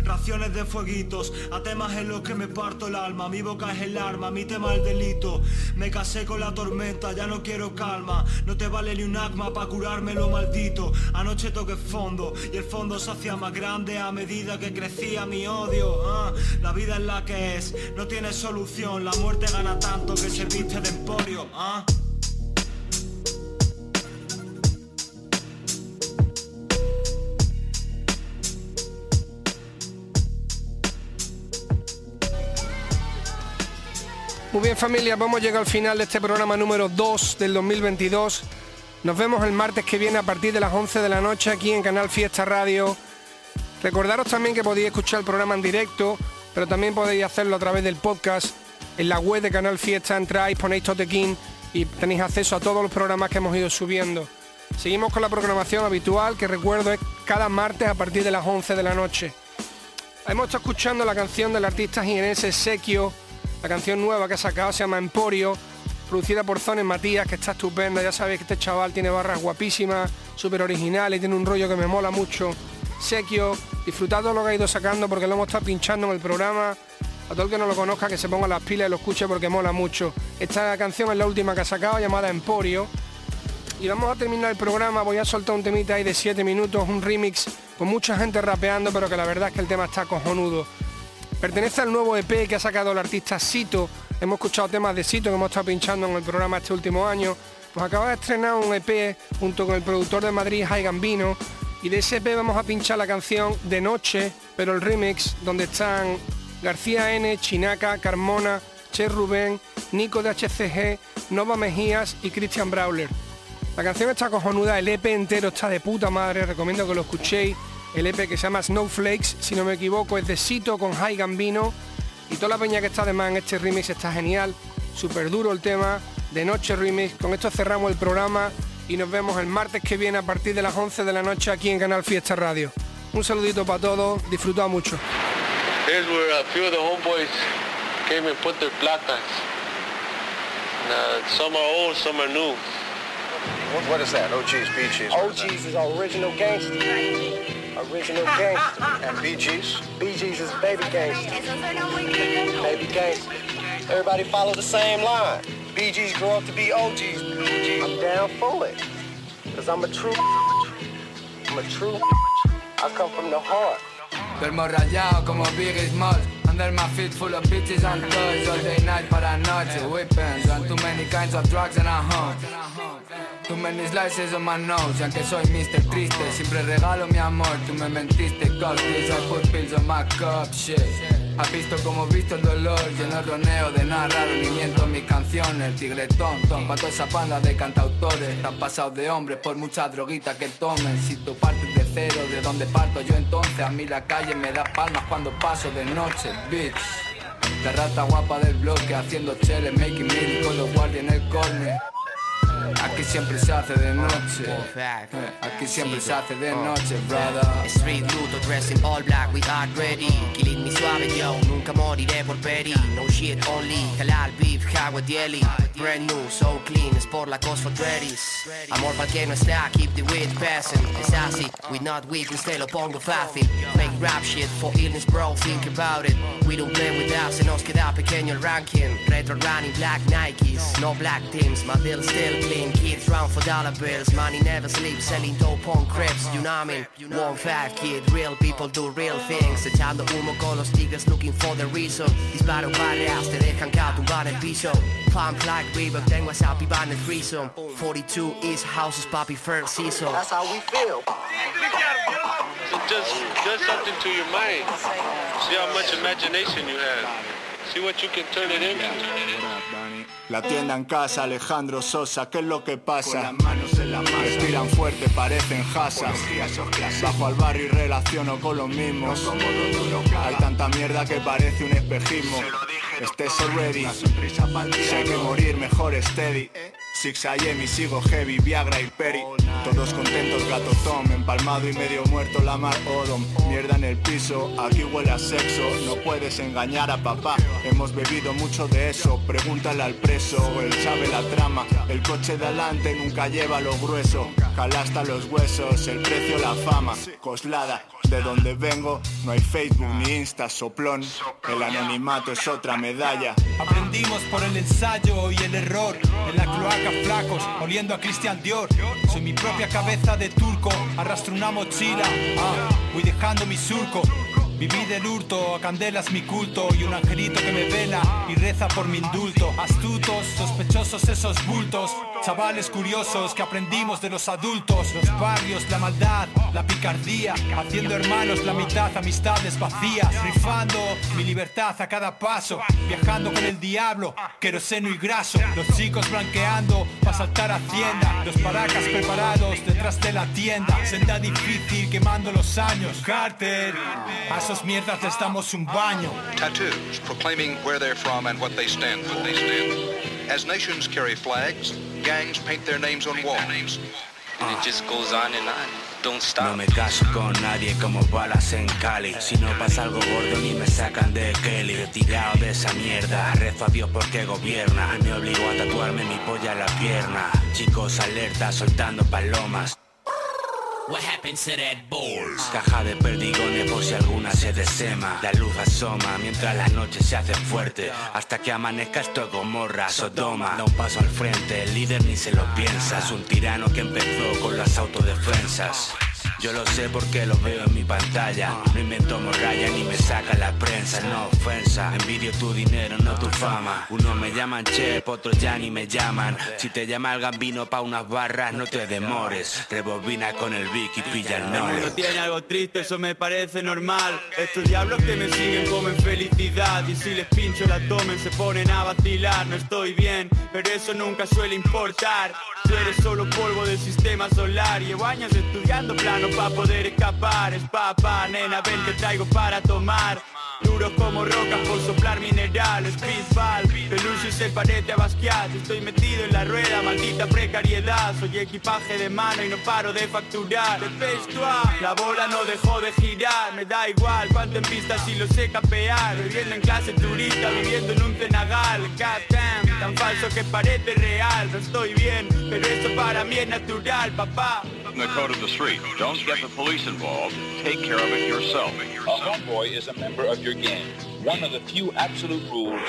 Raciones de fueguitos, a temas en los que me parto el alma. Mi boca es el arma, mi tema el delito. Me casé con la tormenta, ya no quiero calma. No te vale ni un acma para curarme lo maldito. Anoche toqué fondo y el fondo se hacía más grande a medida que crecía mi odio. ah. La vida es la que es, no tiene solución. Muerte gana tanto que se viste de emporio, ¿ah? Muy bien familia, vamos a llegar al final de este programa número 2 del 2022. Nos vemos el martes que viene a partir de las 11 de la noche aquí en Canal Fiesta Radio. Recordaros también que podéis escuchar el programa en directo, pero también podéis hacerlo a través del podcast. En la web de Canal Fiesta entráis, ponéis Totequín y tenéis acceso a todos los programas que hemos ido subiendo. Seguimos con la programación habitual, que recuerdo es cada martes a partir de las 11 de la noche. Hemos estado escuchando la canción del artista jienense Sequio la canción nueva que ha sacado se llama Emporio, producida por Zones Matías, que está estupenda. Ya sabéis que este chaval tiene barras guapísimas, súper originales, tiene un rollo que me mola mucho. Sequio, disfrutad todo lo que ha ido sacando porque lo hemos estado pinchando en el programa. A todo el que no lo conozca, que se ponga las pilas y lo escuche porque mola mucho. Esta canción es la última que ha sacado, llamada Emporio. Y vamos a terminar el programa, voy a soltar un temita ahí de 7 minutos, un remix con mucha gente rapeando, pero que la verdad es que el tema está cojonudo. Pertenece al nuevo EP que ha sacado el artista Sito. Hemos escuchado temas de Sito que hemos estado pinchando en el programa este último año. Pues acaba de estrenar un EP junto con el productor de Madrid, Jai Gambino. Y de ese EP vamos a pinchar la canción De Noche, pero el remix, donde están García N, Chinaca, Carmona, Che Rubén, Nico de HCG, Nova Mejías y Christian Brawler. La canción está cojonuda, el EP entero está de puta madre, recomiendo que lo escuchéis el EP que se llama Snowflakes, si no me equivoco, es de Sito con High Gambino y toda la peña que está además en este remix está genial, súper duro el tema, de noche remix, con esto cerramos el programa y nos vemos el martes que viene a partir de las 11 de la noche aquí en Canal Fiesta Radio. Un saludito para todos, disfrutad mucho. Here's where a few of the homeboys came and put their placas. Uh, some are old, some are new. What, what is that? OG's, BG's? OG's is original gangster. Original gangster. And BG's? BG's is baby gangster. Baby gangster. Everybody follow the same line. BG's grow up to be OG's. I'm down for it. Cause I'm a true I'm a true I come from the heart. Duermo rayado como Biggie Smalls Under my feet full of bitches and toys All day night para noche. Weapons and too many kinds of drugs and a home Too many slices on my nose Y aunque soy Mr. Triste. Siempre regalo mi amor Tú me mentiste. Cause I put pills on my cup Shit. Has visto como visto el dolor Yo no roneo de nada raro Ni miento mis canciones. El tigre tonto Pa' toda esa panda de cantautores. Están pasados de hombres Por mucha droguita que tomen. Si tú partes de cero De donde parto yo entonces A mí la calle me da palmas Cuando paso de noche Bitch. La rata guapa del bloque Haciendo cheles Making me con los guardias en el corner. Aquí siempre se hace de noche. Aquí siempre se hace de noche, brother. Dressing all black, we are ready. Killing me suave, yo, nunca moriré por peri. No shit only, halal beef, hawadieli. Brand new, so clean, es por la cos for dreadies. Amor pa'l que no está, keep the weed passing. Es así, we not weak, usted lo pongo fácil. Make rap shit for illness, bro, think about it. We don't play with us, se nos queda pequeño el ranking. Retro running, black Nikes, no black teams, my bill still clean. Kids round for dollar bills, money never sleeps, selling dope on crepes, you know what I mean? One fat kid, real people do real things. Echando humo con los tigres looking for the reason. Disparo barreas, te dejan caer tumbar el piso. Pump like Reebok, tengo esa pipa en el threesome. 42 East Houses, papi, first season. That's how we feel. Just, just something to your mind. See how much imagination you have. See what you can turn it into. La tienda en casa, Alejandro Sosa, ¿qué es lo que pasa? Respiran fuerte, parecen jasas. Bajo al barrio y relaciono con los mismos. Hay tanta mierda que parece un espejismo. Estés ready. Hay que morir, mejor steady. Six AM y sigo heavy, Viagra y Peri. Todos contentos, gato Tom, empalmado y medio muerto la mar Odom. Mierda en el piso, aquí huele a sexo. No puedes engañar a papá, hemos bebido mucho de eso. Pregúntale al preso, él sabe la trama. El coche de adelante nunca lleva lo grueso. Hasta los huesos, el precio, la fama. Coslada, de donde vengo No hay Facebook ni Insta, soplón. El anonimato es otra medalla. Aprendimos por el ensayo y el error. En la cloaca flacos, oliendo a Christian Dior. Soy mi propia cabeza de turco, arrastro una mochila ah, Voy dejando mi surco Viví del hurto, a candelas mi culto y un angelito que me vela y reza por mi indulto. Astutos, sospechosos esos bultos, chavales curiosos que aprendimos de los adultos. Los barrios, la maldad, la picardía, haciendo hermanos la mitad, amistades vacías, rifando mi libertad a cada paso, viajando con el diablo, queroseno y graso. Los chicos blanqueando para saltar hacienda, los paracas preparados detrás de la tienda. Senda difícil quemando los años. Carter, esos mierdas les damos un baño. Tattoos proclaiming where they're from and what they stand for. They stand. As nations carry flags, gangs paint their names on walls. And it just goes on and on. Don't stop. No me caso con nadie como balas en Cali. Si no pasa algo gordo ni me sacan de Kelly. Retirado de esa mierda, rezo a Dios porque gobierna. Me obligó a tatuarme mi polla en la pierna. Chicos alerta soltando palomas. What happens to that balls? Caja de perdigones por si alguna se desema. La luz asoma mientras la noche se hace fuerte. Hasta que amanezca esto Gomorra, Sodoma. Da un paso al frente, el líder ni se lo piensa. Es un tirano que empezó con las autodefensas. Yo lo sé porque lo veo en mi pantalla. No invento morralla ni me saca la prensa, no ofensa. Envidio tu dinero, no tu fama. Unos me llaman chef, otros ya ni me llaman. Si te llama el gambino pa' unas barras, no te demores. Rebobina con el Vic y pilla el mundo nole. tiene algo triste, eso me parece normal. Estos diablos que me siguen comen felicidad y si les pincho la tomen se ponen a vacilar. No estoy bien, pero eso nunca suele importar. Tú eres solo polvo del sistema solar. Llevo años estudiando plano para poder escapar. Es papá, nena, ven que traigo para tomar. Duros como rocas por soplar minerales Bisbal, peluche se parece a Basquiat. Estoy metido en la rueda, maldita precariedad. Soy equipaje de mano y no paro de facturar. La bola no dejó de girar. Me da igual cuánto en pista si lo sé capear. Viviendo en clase turista, viviendo en un cenagal Goddamn, tan falso que parece real. No estoy bien, pero esto para mí es natural, papá The code of the street. Don't get the police involved. Take care of it yourself. A homeboy is a member of your gang. One of the few absolute rules,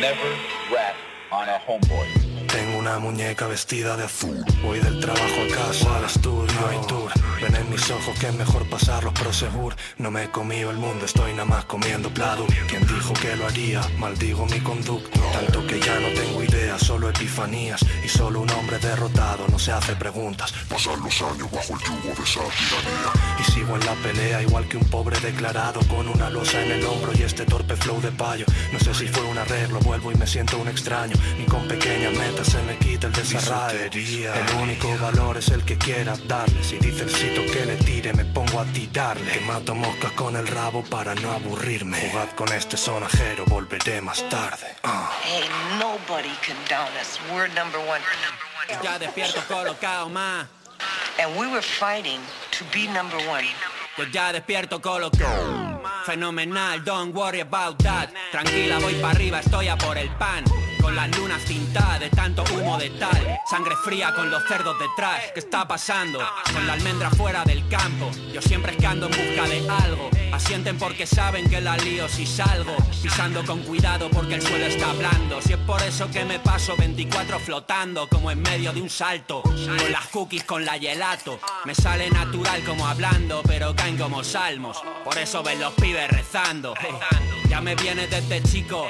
never rat on a homeboy. Tengo una muñeca vestida de azul. Voy del trabajo a casa, al estudio y tour Ven en mis ojos que es mejor pasarlos prosegur No me he comido el mundo, estoy nada más comiendo plado Quien dijo que lo haría, maldigo mi conducta Tanto que ya no tengo ideas, solo epifanías. Y solo un hombre derrotado no se hace preguntas. Pasan los años bajo el yugo de esa tiranía. Y sigo en la pelea igual que un pobre declarado Con una losa en el hombro y este torpe flow de payo. No sé si fue un arreglo, vuelvo y me siento un extraño. Ni con pequeñas metas se me quita el desarraigo El único valor es el que quiera darle Si dice el sitio que le tire me pongo a tirarle Que mato moscas con el rabo para no aburrirme Jugad con este sonajero, volveré más tarde Ah. Hey, nobody can down us. We're number one. Ya despierto colocado más. And we were fighting to be number one. Yo ya despierto colocado. Fenomenal, don't worry about that. Tranquila, voy para arriba, estoy a por el pan. Con las lunas tintadas de tanto humo de tal. Sangre fría con los cerdos detrás. ¿Qué está pasando? Con la almendra fuera del campo. Yo siempre escando en busca de algo. Asienten porque saben que la lío si salgo. Pisando con cuidado porque el suelo está blando. Si es por eso que me paso 24 flotando como en medio de un salto. Con las cookies, con la gelato. Me sale natural como hablando, pero caen como salmos. Por eso ven los pibes rezando. Ya me viene desde chico.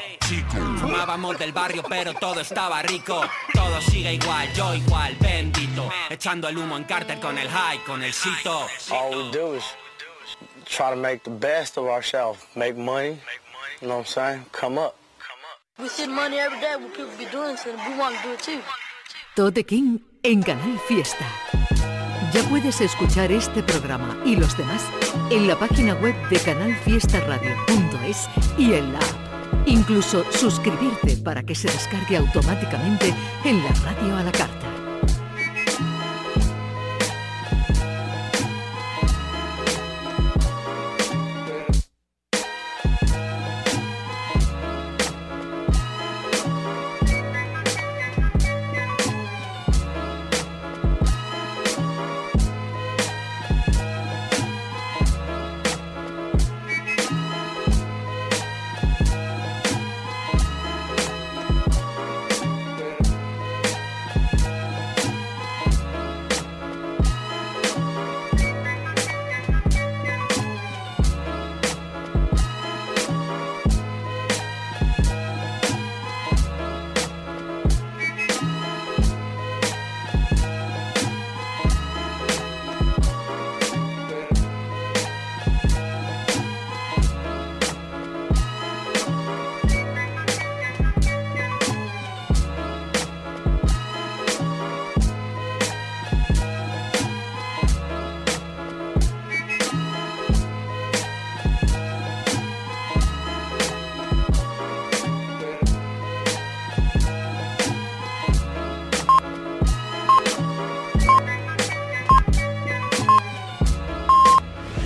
Fumábamos del barrio, pero todo estaba rico. Todo sigue igual, yo igual, bendito. Echando el humo en Carter con el high, con el. All we do is try to make the best of ourselves, make money, you know what I'm saying? Come up. We see money every day when people be doing something. We want to do it too. Tote King en Canal Fiesta. Ya puedes escuchar este programa y los demás en la página web de canalfiestaradio.es y en la app. Incluso suscribirte para que se descargue automáticamente en la radio a la carta.